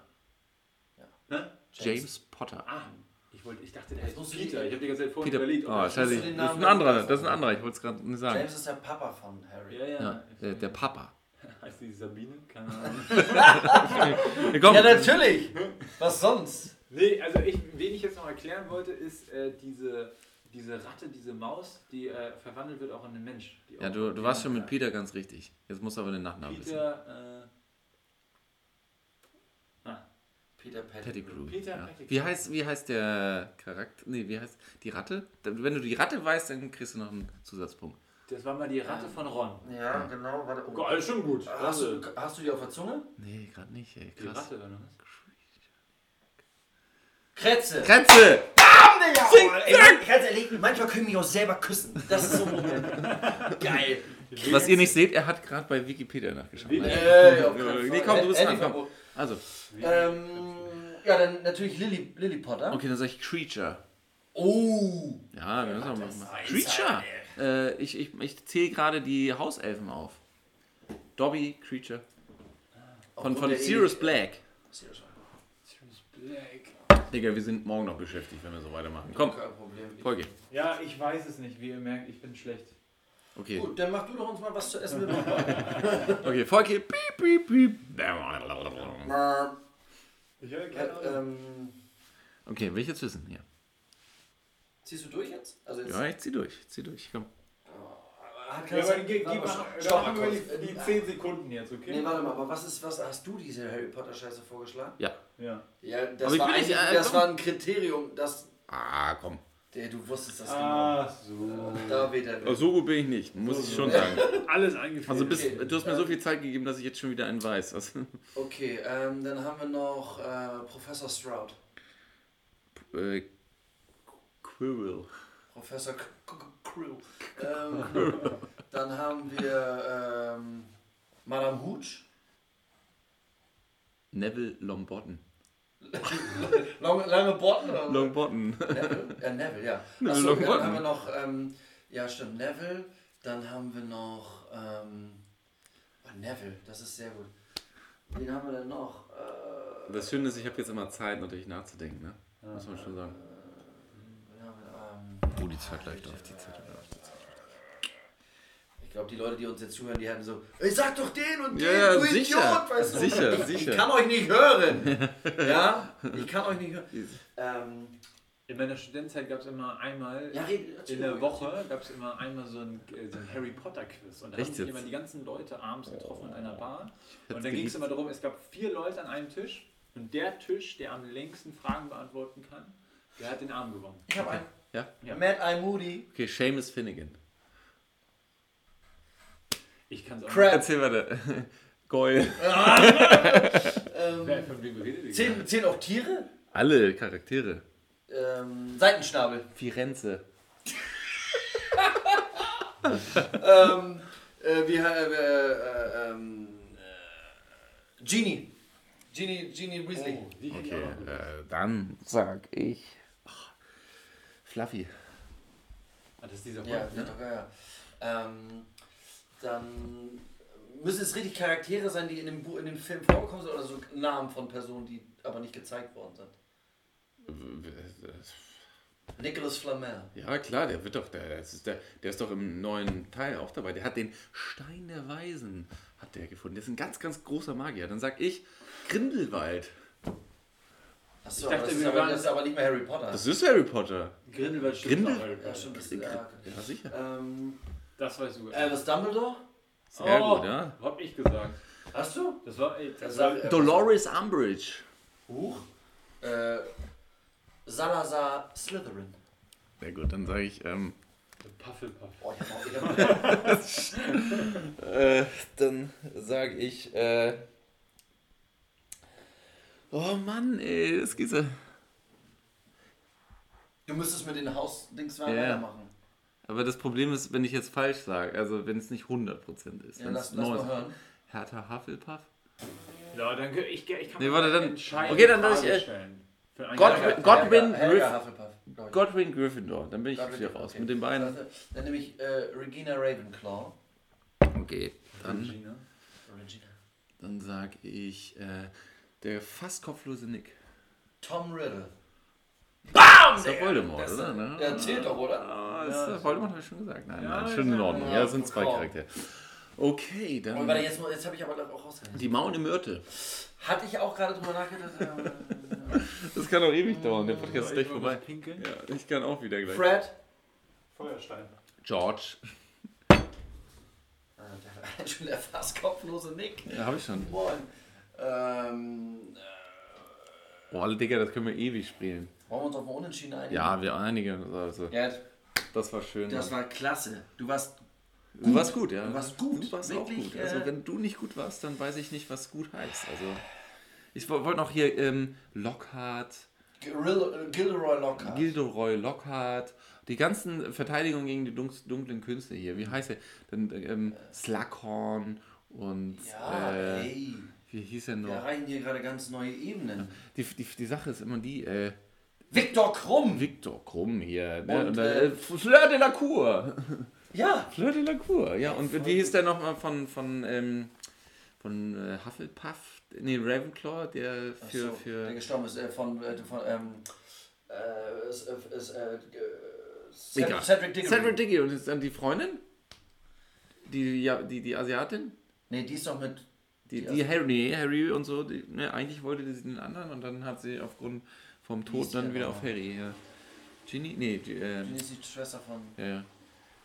Ne? James Potter. Ah, ich, wollte, ich dachte, der heißt Peter. Ich habe die ganze Zeit vorhin Peter. überlegt. Oh, das- scheiße, das ist ein anderer. Das ist ein anderer. Ich wollte es gerade nicht sagen. James ist der Papa von Harry. Ja, ja. Ja, der, der Papa. Heißt die Sabine? Keine Ahnung. Ja, komm. Ja, natürlich. Was sonst? Nee, also ich, wen ich jetzt noch erklären wollte, ist äh, diese, diese Ratte, diese Maus, die äh, verwandelt wird auch in einen Mensch. Die Ja, du, du warst schon mit Peter ganz richtig. Jetzt musst du aber den Nachnamen wissen. Peter, äh, ah, Peter Pettigrew. Pettigrew. Peter ja. Pettigrew. Wie, heißt, wie heißt der Charakter? Nee, wie heißt die Ratte? Wenn du die Ratte weißt, dann kriegst du noch einen Zusatzpunkt. das war mal die Ratte von Ron. Ja, genau. Warte. Oh. Geil, schon gut. Hast, du, hast du die auf der Zunge? Nee, gerade nicht, ey. die Krass. Ratte war noch was? Kretze. Grenze! Ey, ganz ehrlich, manchmal können wir mich auch selber küssen. Das ist so ein Moment. Geil. Was ihr nicht seht, er hat gerade bei Wikipedia nachgeschaut. Äh, keinen Nee, komm, du bist Äh, dran, Andy komm. Also, Ähm, ja, dann natürlich Lily, Lily Potter. okay, dann sag ich Creature. Oh. Ja, wir müssen auch mal. weiß Creature! Äh, ich ich, ich zähle gerade die Hauselfen auf. Dobby, Creature. Von, Aufgrund von der Sirius Black. Sirius Black. Digga, wir sind morgen noch beschäftigt, wenn wir so weitermachen. Komm, Kein Problem. Folge. Ja, ich weiß es nicht. Wie ihr merkt, ich bin schlecht. Okay, Gut, dann mach du doch uns mal was zu essen mit. okay, Folge. Piep, piep, piep. Ich habe äh, ähm, Okay, will ich jetzt wissen? Ja. ziehst du durch jetzt? Also jetzt Ja, ich zieh durch. Ich zieh durch. Komm. Hat Ja, aber da mal wir kurz. die, die Äh, 10 Sekunden jetzt, okay? Nee, warte mal, aber was ist, was hast du diese Harry Potter Scheiße vorgeschlagen? Ja. Ja. Ja, das, Aber ich war, will nicht, äh, das war ein Kriterium, das. Ah, komm. Der, du wusstest das Ach so. genau. Da weht er. So gut bin ich nicht, muss ich schon sagen. Alles eingefüllt. Also bis, Okay. du hast mir so viel Zeit gegeben, dass ich jetzt schon wieder einen weiß. Also, Okay, ähm, dann haben wir noch äh, Professor Stroud. äh, Quirrell. Professor Krill. Ähm, dann haben wir ähm, Madame Hooch. Neville Longbottom. Lange, lange Botten. oder? Longbottom. Neville? Ja, Neville, ja. Neville Achso, dann Longbottom. haben wir noch, ähm, ja stimmt, Neville. Dann haben wir noch, ähm, oh, Neville, das ist sehr gut. Wen haben wir denn noch? Äh, Das Schöne ist, ich habe jetzt immer Zeit, natürlich nachzudenken, ne? Muss man schon sagen. wen haben wir, ähm, Oh, die Zeit gleich auf die Zeit. ich glaube, die Leute, die uns jetzt zuhören, die hatten so, ey, sag doch den und den, Ja, du sicher. Idiot, weißt du? Sicher, ich, sicher. Ich kann euch nicht hören. ja, ich kann euch nicht hören. Ähm, In meiner Studentenzeit gab es immer einmal ja, in der Woche gab es immer einmal so ein, äh, so ein Harry Potter Quiz und da Echt haben sich jetzt? immer die ganzen Leute abends getroffen in einer Bar und dann ging es immer darum, es gab vier Leute an einem Tisch und der Tisch, der am längsten Fragen beantworten kann, der hat den Abend gewonnen. Ich habe einen. Ja? Ja. Mad Eye Moody. Okay, Seamus Finnegan. Ich kann es auch Crap. Erzähl weiter. Goyle. Ähm, zehn, zehn auch Tiere? Alle Charaktere. Ähm, Seitenschnabel. Firenze. ähm, äh, wie, äh, äh, ähm, äh, Genie. Genie, Genie Weasley. Oh, Okay, äh, dann sag ich. Fluffy. Ah, das ist dieser Ja, Hund, ja, ne? doch, ja, ja. Ähm, dann müssen es richtig Charaktere sein, die in dem, Bu in dem Film vorkommen sind oder so Namen von Personen, die aber nicht gezeigt worden sind. Nicholas Flamel. Ja, klar, der wird doch, der, das ist der, der ist doch im neuen Teil auch dabei. Der hat den Stein der Weisen, hat der gefunden. Der ist ein ganz, ganz großer Magier. Dann sag ich Grindelwald. Achso, Ich dachte, das, ist wir aber, waren- das ist aber nicht mehr Harry Potter. Das ist Harry Potter. Grindelwald stimmt Grindel- auch, Harry ja, Potter. stimmt. Das, ja, Ja, sicher. ähm, Das weißt du. Albus Dumbledore? Sehr oh, gut, ja. Hab ich gesagt. Hast du? Das war, ey, das war war- Dolores Umbridge. Huch. Äh, Salazar Slytherin. Sehr gut, dann sage ich, ähm, Puffelpuff. Oh, ich hab auch wieder. äh, dann sage ich, äh, oh Mann, ey, das geht so. du müsstest mit den Hausdings Ja. weitermachen. Aber das Problem ist, wenn ich jetzt falsch sage, also wenn es nicht 100% ist. Ja, wenn lass, es lass mal 90 hören. Hertha Hufflepuff? Ja, dann kann ich, ich kann Nee, warte, dann- okay, dann darf Frage ich, äh, Charakter. Godwin Helga, Griff-. Godwin Gryffindor, dann bin ich Godwin Griffin, raus. okay. Mit den beiden. Dann, dann nehme ich äh, Regina Ravenclaw. Okay, dann, Regina. Regina. dann sag ich, äh, der fast kopflose Nick. Tom Riddle. Das ist der Voldemort, Das- oder? Ne? Der zählt doch, oder? Ah, ist Ja, der. Voldemort, habe ich schon gesagt. Nein, Ja, nein, schon in ja- Ordnung. ja, Ja, das sind zwei komm. Charaktere. Okay, Und dann. warte, jetzt, jetzt habe ich aber auch rausgerechnet. Die maulende Myrte. Hatte ich auch gerade drüber nachgedacht. äh, Das kann auch ewig dauern, der Podcast ist gleich vorbei. Ja, ich kann auch wieder gleich. Fred. Feuerstein. George. Äh, der- Schon der fast kopflose Nick. Ja, habe ich schon. Moin. Ähm, äh, Boah, Digga, das können wir ewig spielen. wollen wir uns auf ein Unentschieden einigen? Ja, wir einigen uns. Also, Ja, das war schön. das war klasse. Du warst du warst gut, ja. Du warst gut, Du warst auch wirklich, gut. Also, äh, wenn du nicht gut warst, dann weiß ich nicht, was gut heißt. Also, ich wo- wollte noch hier ähm, Lockhart, Gil- Gilderoy Lockhart. Gilderoy Lockhart, die ganzen Verteidigungen gegen die dunklen Künste hier. Wie heißt er? Dann ähm, Slughorn und ja, äh, ey. Wie hieß er Wir noch? erreichen hier gerade ganz neue Ebenen. Die, die, die Sache ist immer die, äh, Viktor Krumm. Victor Krumm hier, ne? Und, Und, äh, äh, Fleur de la Cour. Ja. Fleur de la Cour, ja. Und wie hieß der nochmal von, von, ähm, von äh, Hufflepuff? Nee, Ravenclaw, der für, so, für der gestorben ist äh, von, äh, von ähm, äh, ist, ist, äh, Cedric. Cedric Diggory. Cedric Diggory. Und ist dann die Freundin? Die, ja, die, die Asiatin? Nee, die ist doch mit. Die, Die die Harry, nee, Harry und so, die, ne, eigentlich wollte sie den anderen und dann hat sie aufgrund vom Tod die dann wieder auf Harry. Ja. Ginny? Nee, G- äh, Die ist die Schwester von. Ja, ja.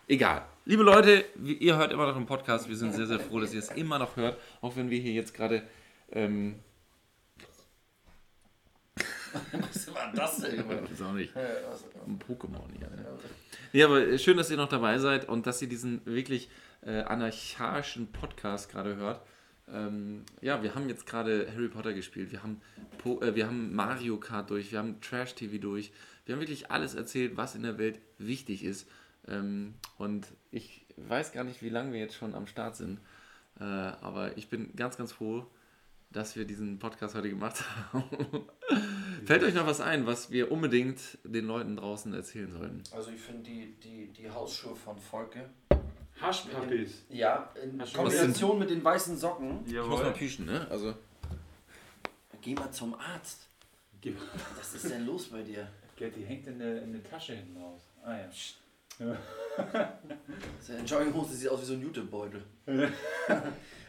Egal. Liebe Leute, wie- ihr hört immer noch einen Podcast. Wir sind sehr, sehr froh, dass ihr es immer noch hört. Auch wenn wir hier jetzt gerade. Ähm, Was war das denn? Junge? weiß auch nicht. Ein Pokémon hier. Ne? Ja, aber schön, dass ihr noch dabei seid und dass ihr diesen wirklich äh, anarchischen Podcast gerade hört. Ähm, ja, wir haben jetzt gerade Harry Potter gespielt, wir haben, po äh, wir haben Mario Kart durch, wir haben Trash TV durch, wir haben wirklich alles erzählt, was in der Welt wichtig ist. Ähm, und ich weiß gar nicht, wie lange wir jetzt schon am Start sind, äh, aber ich bin ganz, ganz froh, dass wir diesen Podcast heute gemacht haben. Fällt euch noch was ein, was wir unbedingt den Leuten draußen erzählen sollten? Also ich finde die, die, die Hausschuhe von Volke. Haschpuppies. Ja, in Hast du- Kombination mit den weißen Socken. Ich muss mal pieschen, ne? Also. Geh mal zum Arzt. Gib- Was ist denn los bei dir? Geld, die hängt in der, in der Tasche hinten raus. Ah ja. Seine Jogginghose sieht aus wie so ein Jutebeutel.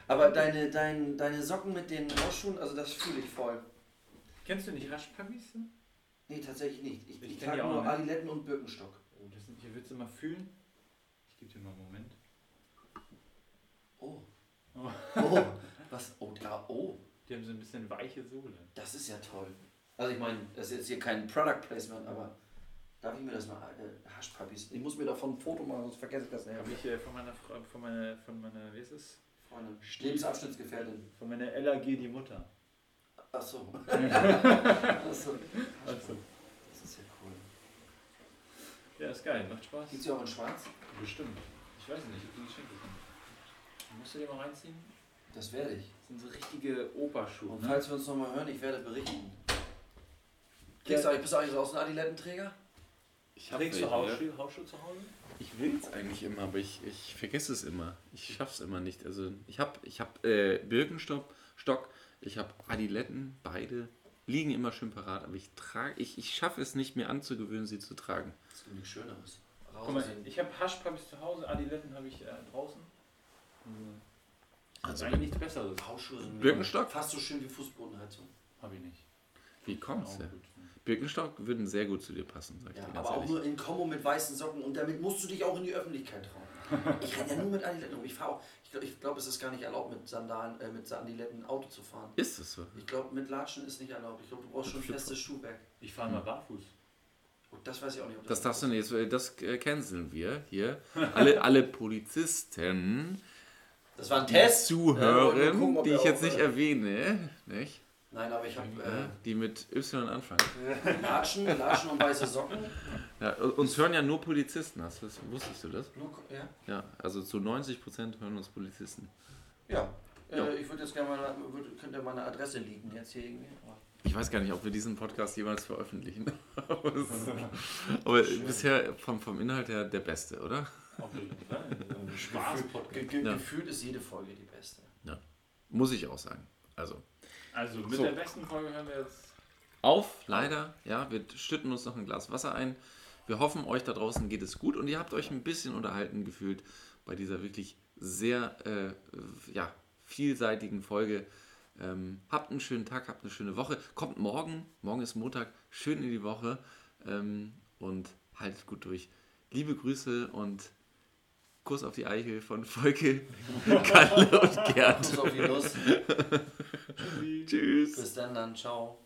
Aber deine, dein, deine Socken mit den Hausschuhen, also das fühle ich voll. Kennst du nicht Haschpuppies? Nee, tatsächlich nicht. Ich, Ich ich trage nur nicht. Adiletten und Birkenstock. Oh, das sind, hier willst du mal fühlen? Ich gebe dir mal einen Moment. Oh. Oh. Oh. Was? Oh, da, oh. Die haben so ein bisschen weiche Sohle. Das ist ja toll. Also ich meine, das ist jetzt hier kein Product Placement, aber darf ich mir das mal, äh, Haschpuppies, ich muss mir davon ein Foto machen, sonst vergesse ich das Habe nicht. ich äh, von meiner Frau, von meiner, von meiner, wie ist es? Freunde, Lebensabschnittsgefährtin. Von meiner LAG die Mutter. Achso. Achso. Also. Das ist ja cool. Ja, ist geil, macht Spaß. Gibt es auch in schwarz? Bestimmt. Ich weiß nicht, ob die geschenkt sind. Musst du dir mal reinziehen? Das werde ich. Das sind so richtige Operschuhe. Und Ne? falls wir uns nochmal hören, ich werde berichten. Kriegst du eigentlich, bist du eigentlich so aus einem Adilettenträger? Ich hab Trägst du Hausschuhe, Hausschuhe zu Hause? Ich will es eigentlich immer, aber ich, ich vergesse es immer. Ich schaff's immer nicht. Also ich habe ich hab, äh, Birkenstock, Stock, ich habe Adiletten, beide liegen immer schön parat, aber ich trage, ich, ich schaffe es nicht mir anzugewöhnen, sie zu tragen. Das sieht nichts Schöneres. Guck mal, Raussehen. ich habe Haschpuppies zu Hause, Adiletten habe ich äh, draußen. Also Also eigentlich nichts Besseres. Hausschuhe sind Birkenstock? fast so schön wie Fußbodenheizung. Habe ich nicht. Wie kommt's Auch denn? Birkenstock würden sehr gut zu dir passen, sag ich Ja, dir ganz aber auch ehrlich. nur in Kombo mit weißen Socken und damit musst du dich auch in die Öffentlichkeit trauen. Ich renne ja nur mit Adiletten rum. Ich fahre auch, ich glaube, ich glaub, es ist gar nicht erlaubt, mit Sandalen, äh, mit Adiletten Auto zu fahren. Ist es so? Ich glaube, mit Latschen ist nicht erlaubt. Ich glaube, du brauchst schon festes Schuhwerk. Ich fahre mal barfuß. Und das weiß ich auch nicht, ob Das darfst du nicht, das äh, canceln wir hier. Alle, alle Polizisten, Das war ein die Test. zuhören, Ja, gucken, die ich jetzt nicht äh, erwähne, nicht? Nein, aber ich habe die mit Y anfangen. äh, Latschen, Latschen und weiße Socken. Ja, uns hören ja nur Polizisten, hast du das, wusstest du das? Nur, ja. Ja, also zu 90% hören uns Polizisten. Ja. Ja. Äh, ich würde jetzt gerne mal, würd, könnte meine Adresse liegen jetzt hier irgendwie. Aber Ich weiß gar nicht, ob wir diesen Podcast jemals veröffentlichen. aber aber bisher vom, vom Inhalt her der beste, oder? Spaß-Podcast. ge Ja. Gefühlt ist jede Folge die beste. Muss ich auch sagen. Also, Also mit So. der besten Folge hören wir jetzt auf, leider. Ja, wir schütten uns noch ein Glas Wasser ein. Wir hoffen, euch da draußen geht es gut und ihr habt euch ein bisschen unterhalten gefühlt bei dieser wirklich sehr äh, ja, vielseitigen Folge. Ähm, habt einen schönen Tag, habt eine schöne Woche. Kommt morgen, morgen ist Montag, schön in die Woche ähm, und haltet gut durch. Liebe Grüße und Kuss auf die Eichel von Volke, Kalle und Gerd. Kuss auf die Nuss. Tschüss. Bis dann dann. Ciao.